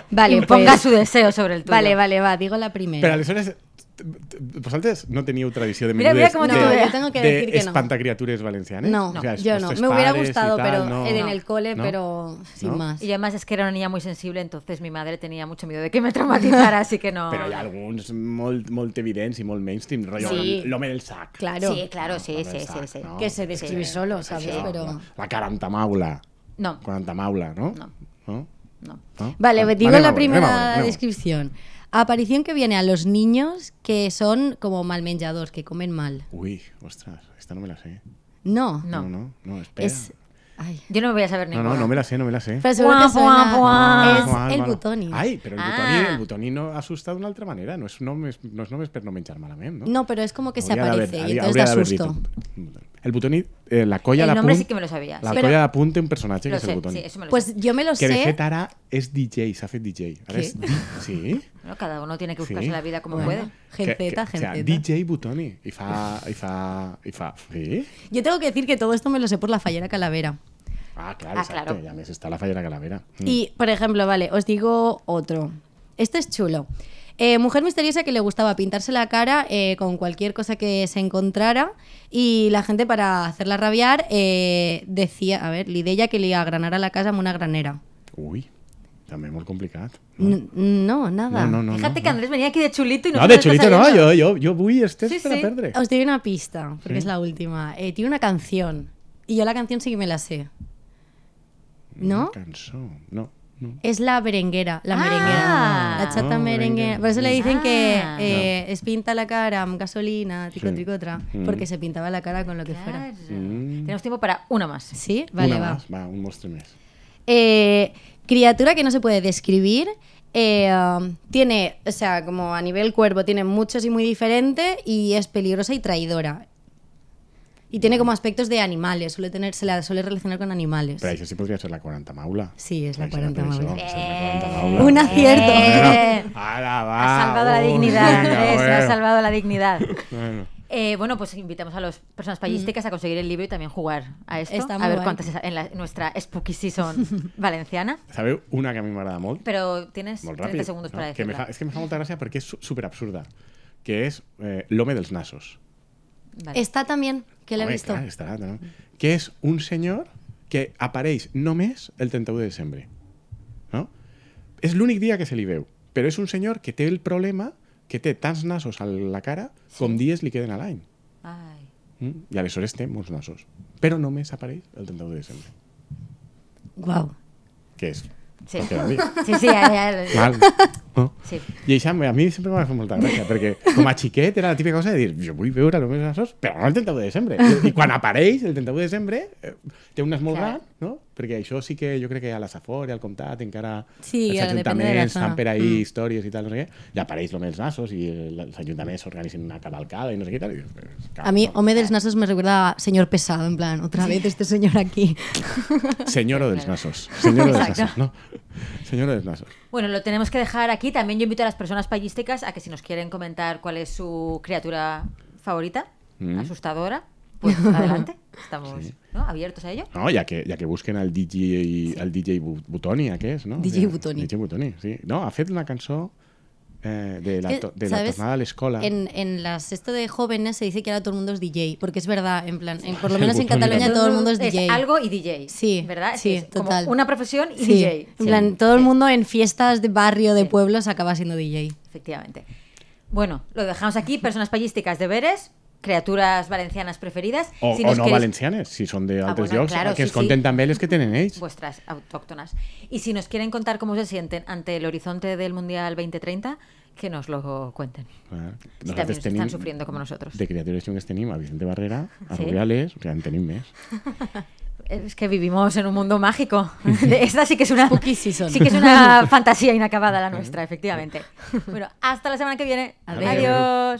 Speaker 2: [laughs]
Speaker 3: Vale,
Speaker 2: Imponga
Speaker 3: pues-
Speaker 2: su deseo sobre el tuyo.
Speaker 3: Vale, vale, va, digo la primera.
Speaker 4: Però aleshores, t- t- vosaltres no teníeu tradició de
Speaker 2: Mira, mira cómo
Speaker 3: te
Speaker 4: de.
Speaker 3: Yo tengo que
Speaker 4: de
Speaker 3: decir que no.
Speaker 4: espantacriatures valencianes?
Speaker 3: no,
Speaker 4: O sea,
Speaker 3: yo no.
Speaker 4: vuestros
Speaker 3: Me hubiera
Speaker 4: y
Speaker 3: gustado,
Speaker 4: tal,
Speaker 3: pero
Speaker 4: no.
Speaker 3: en el cole,
Speaker 4: ¿No?
Speaker 3: pero sin
Speaker 4: ¿No?
Speaker 3: más.
Speaker 2: Y además es que era una niña muy sensible, entonces mi madre tenía mucho miedo de que me traumatizara, así que no.
Speaker 4: Però hi ha alguns molt, molt evidents i molt mainstream, rotllo
Speaker 3: Sí.
Speaker 4: l'home del sac.
Speaker 3: Claro.
Speaker 2: Sí, claro, sí, sí, sí,
Speaker 4: sac,
Speaker 2: sí.
Speaker 4: no?
Speaker 3: Que se describe solo, ¿sabes? Pero.
Speaker 4: La, la carantamaula.
Speaker 2: No,
Speaker 4: Quarantamaula, no?
Speaker 2: No.
Speaker 4: no?
Speaker 2: no.
Speaker 4: no?
Speaker 3: Vale, digo la primera descripción. Aparición que viene a los niños que son como malmenjadors, que comen mal.
Speaker 4: Ui, ostres, esta no me la sé.
Speaker 3: No.
Speaker 2: No.
Speaker 4: No, no, no espera.
Speaker 3: Es. Ay.
Speaker 2: Yo no me voy a saber
Speaker 4: No,
Speaker 2: ninguna.
Speaker 4: no, no me la sé, no me la sé.
Speaker 3: Pero seguro que suena-. Es el butoni.
Speaker 4: Ai, però el
Speaker 2: Ah.
Speaker 4: butoni, el butoni no assusta d'una altra manera. No només, no és només per no menjar malament, no?
Speaker 3: No, pero es como que se aparece y entonces da susto.
Speaker 4: dit. El butoni, eh, la colla
Speaker 2: El
Speaker 4: de
Speaker 2: nombre
Speaker 4: punt...
Speaker 2: sí que me lo sabía.
Speaker 4: La
Speaker 2: sí.
Speaker 4: Colla de punt té un personatge
Speaker 2: Lo
Speaker 4: que
Speaker 2: sé,
Speaker 4: el butoni.
Speaker 2: sí, eso me lo
Speaker 3: Pues
Speaker 2: sé.
Speaker 3: yo me lo
Speaker 4: que de
Speaker 3: sé.
Speaker 4: fet ara és DJ, s'ha fet DJ. Sí? [laughs]
Speaker 2: Bueno, cada uno tiene que
Speaker 4: Sí.
Speaker 2: buscarse la vida como
Speaker 3: Bueno.
Speaker 2: puede.
Speaker 4: Que- que- o sea. DJ Butoni. I fa... I fa... I fa... Sí?
Speaker 3: Yo tengo que decir que todo esto me lo sé por la fallera calavera.
Speaker 4: Ah, claro,
Speaker 2: Ah,
Speaker 4: exacto.
Speaker 2: claro.
Speaker 4: Y a més està la fallera calavera. Mm.
Speaker 3: Y, por ejemplo, vale, os digo otro. Este es chulo. Eh, mujer misteriosa que le gustaba pintarse la cara eh, con cualquier cosa que se encontrara y la gente para hacerla rabiar eh, decía, a ver, l'idea que li agranara la casa amb una granera.
Speaker 4: Ui, també molt complicat.
Speaker 3: N- No, nada.
Speaker 4: No, no, no.
Speaker 2: Fíjate
Speaker 4: no,
Speaker 2: que Andrés venía aquí de chulito y no
Speaker 4: No, de chulito no, yo, yo, yo vull estés
Speaker 2: Sí,
Speaker 4: per a
Speaker 2: sí.
Speaker 4: perdre.
Speaker 3: Os doy una pista, porque
Speaker 4: Sí.
Speaker 3: es la última. Eh, tiene una canción y yo la canción sí que me la sé. ¿No?
Speaker 4: Una cançó. No, no.
Speaker 3: Es la berenguera, la
Speaker 2: Ah.
Speaker 3: merenguera. La chata
Speaker 4: Ah,
Speaker 3: merenguera.
Speaker 4: merengue.
Speaker 3: Por eso le dicen que
Speaker 2: Ah.
Speaker 3: eh, es pinta la cara amb gasolina,
Speaker 4: Sí.
Speaker 3: tricotricotra,
Speaker 4: Mm.
Speaker 3: porque se pintaba la cara con lo que
Speaker 2: Claro.
Speaker 3: fuera.
Speaker 4: Mm.
Speaker 2: Tenemos tiempo para una más.
Speaker 3: ¿Sí? Vale,
Speaker 4: Una
Speaker 3: va.
Speaker 4: más, va, un monstre més.
Speaker 3: Eh, criatura que no se puede describir. eh, um, tiene, o sea, como a nivel cuerpo, tiene muchos y muy diferente y es peligrosa y traidora. Y tiene como aspectos de animales, suele tener, se la suele relacionar con animales.
Speaker 4: Però això sí podria ser la 40 maula.
Speaker 3: Sí, és la
Speaker 4: Això era
Speaker 3: 40
Speaker 4: per això,
Speaker 3: maula.
Speaker 4: això és la 40 maula.
Speaker 3: Un acierto.
Speaker 2: Eh,
Speaker 4: Ara, va.
Speaker 2: ha salvado la
Speaker 4: uy,
Speaker 2: dignidad, Andrés,
Speaker 4: bueno.
Speaker 2: ha salvado la dignidad.
Speaker 4: Bueno.
Speaker 2: Eh, bueno, pues invitamos a las personas payísticas a conseguir el libro y también jugar a esto.
Speaker 3: Está
Speaker 2: a ver
Speaker 3: guay.
Speaker 2: cuántas es en, la- en nuestra Spooky Season [laughs] valenciana.
Speaker 4: Sabeu una que a mi m'agrada molt?
Speaker 2: Pero tienes
Speaker 4: molt
Speaker 2: 30
Speaker 4: ràpid.
Speaker 2: segundos
Speaker 4: no?
Speaker 2: para
Speaker 4: que me
Speaker 2: decirla.
Speaker 4: fa, és que me fa molta gràcia perquè és su- superabsurda. Que és eh, l'home dels nassos.
Speaker 2: Vale.
Speaker 3: Está también, que lo he
Speaker 4: Home,
Speaker 3: visto.
Speaker 4: Clar, està, no? Que és un senyor que apareix només el 31 de desembre. No? És l'únic dia que se li veu. Però és un senyor que té el problema que té tants nassos a la cara com dies li queden a l'any. Mm? I aleshores té molts nassos. Però només apareix el 31 de desembre.
Speaker 3: Guau.
Speaker 4: Que és
Speaker 2: Sí.
Speaker 4: el que va dir.
Speaker 2: Sí, sí, ja, ja.
Speaker 4: No?
Speaker 2: sí.
Speaker 4: I això a mi sempre m'ha fet molta gràcia, perquè com a xiquet era la típica cosa de dir jo vull veure els meus nassos, però no el 31 de desembre. I, i quan apareix el 31 de desembre, eh, té un nas molt gran, no? Perquè això sí que jo crec que a la Safor i al Comtat encara
Speaker 3: Sí,
Speaker 4: els ajuntaments fan per ahí
Speaker 3: Mm.
Speaker 4: històries i tal, no sé què, i apareix el dels nassos i el- els ajuntaments organitzen una cavalcada i no sé què i tal. I dius, "Pues,
Speaker 3: A mí,
Speaker 4: cabrón".
Speaker 3: Home dels Nasos me recuerda a señor pesado, en plan, otra vez este [laughs] señor aquí.
Speaker 4: Señor dels nassos. Señor dels nassos, no? Señor dels nassos.
Speaker 2: Bueno, lo tenemos que dejar aquí. También yo invito a las personas payísticas a que si nos quieren comentar cuál es su criatura favorita,
Speaker 4: Mm.
Speaker 2: asustadora, pues [laughs] adelante. Estamos ¿no? abiertos a ello.
Speaker 4: No, ja que, ja que busquen el DJ, el DJ Bu- Butoni, aquest, no?
Speaker 3: DJ Butoni.
Speaker 4: DJ Butoni, sí. No, ha fet una cançó eh, de, la, to- de la tornada a l'escola.
Speaker 3: En, en las esto de jóvenes se dice que ahora todo el mundo es DJ, porque es verdad, en plan, en- por lo menos en [laughs] Cataluña todo el mundo es DJ.
Speaker 2: algo y DJ.
Speaker 3: Sí,
Speaker 2: ¿verdad?
Speaker 3: sí,
Speaker 2: Es como
Speaker 3: total.
Speaker 2: una profesión y
Speaker 3: Sí,
Speaker 2: DJ.
Speaker 3: En plan, todo el mundo en fiestas de barrio, de
Speaker 2: Sí.
Speaker 3: pueblos, acaba siendo DJ.
Speaker 2: Efectivamente. Bueno, lo dejamos aquí. Personas payísticas deberes, criaturas valencianas preferidas.
Speaker 4: O,
Speaker 2: Si
Speaker 4: o no
Speaker 2: queréis-
Speaker 4: valencianes, si són d'altres
Speaker 2: bueno,
Speaker 4: llocs,
Speaker 2: claro,
Speaker 4: que
Speaker 2: sí,
Speaker 4: es conten
Speaker 2: sí.
Speaker 4: també les que tenen ells.
Speaker 2: vuestras autóctonas. Y si nos quieren contar cómo se sienten ante el horizonte del Mundial 2030, que nos lo cuenten.
Speaker 4: Clar,
Speaker 2: Si también están sufriendo como nosotros.
Speaker 4: De criatures xungues tenim a Vicente Barrera, a
Speaker 2: Sí.
Speaker 4: Rubiales, o sigui, en tenim més.
Speaker 2: Es que vivimos en un mundo mágico. [laughs] Esta sí que es una sí que es una [laughs] fantasía inacabada la nuestra, efectivamente. [laughs] Bueno, hasta la semana que viene.
Speaker 3: Adiós.
Speaker 2: Adiós.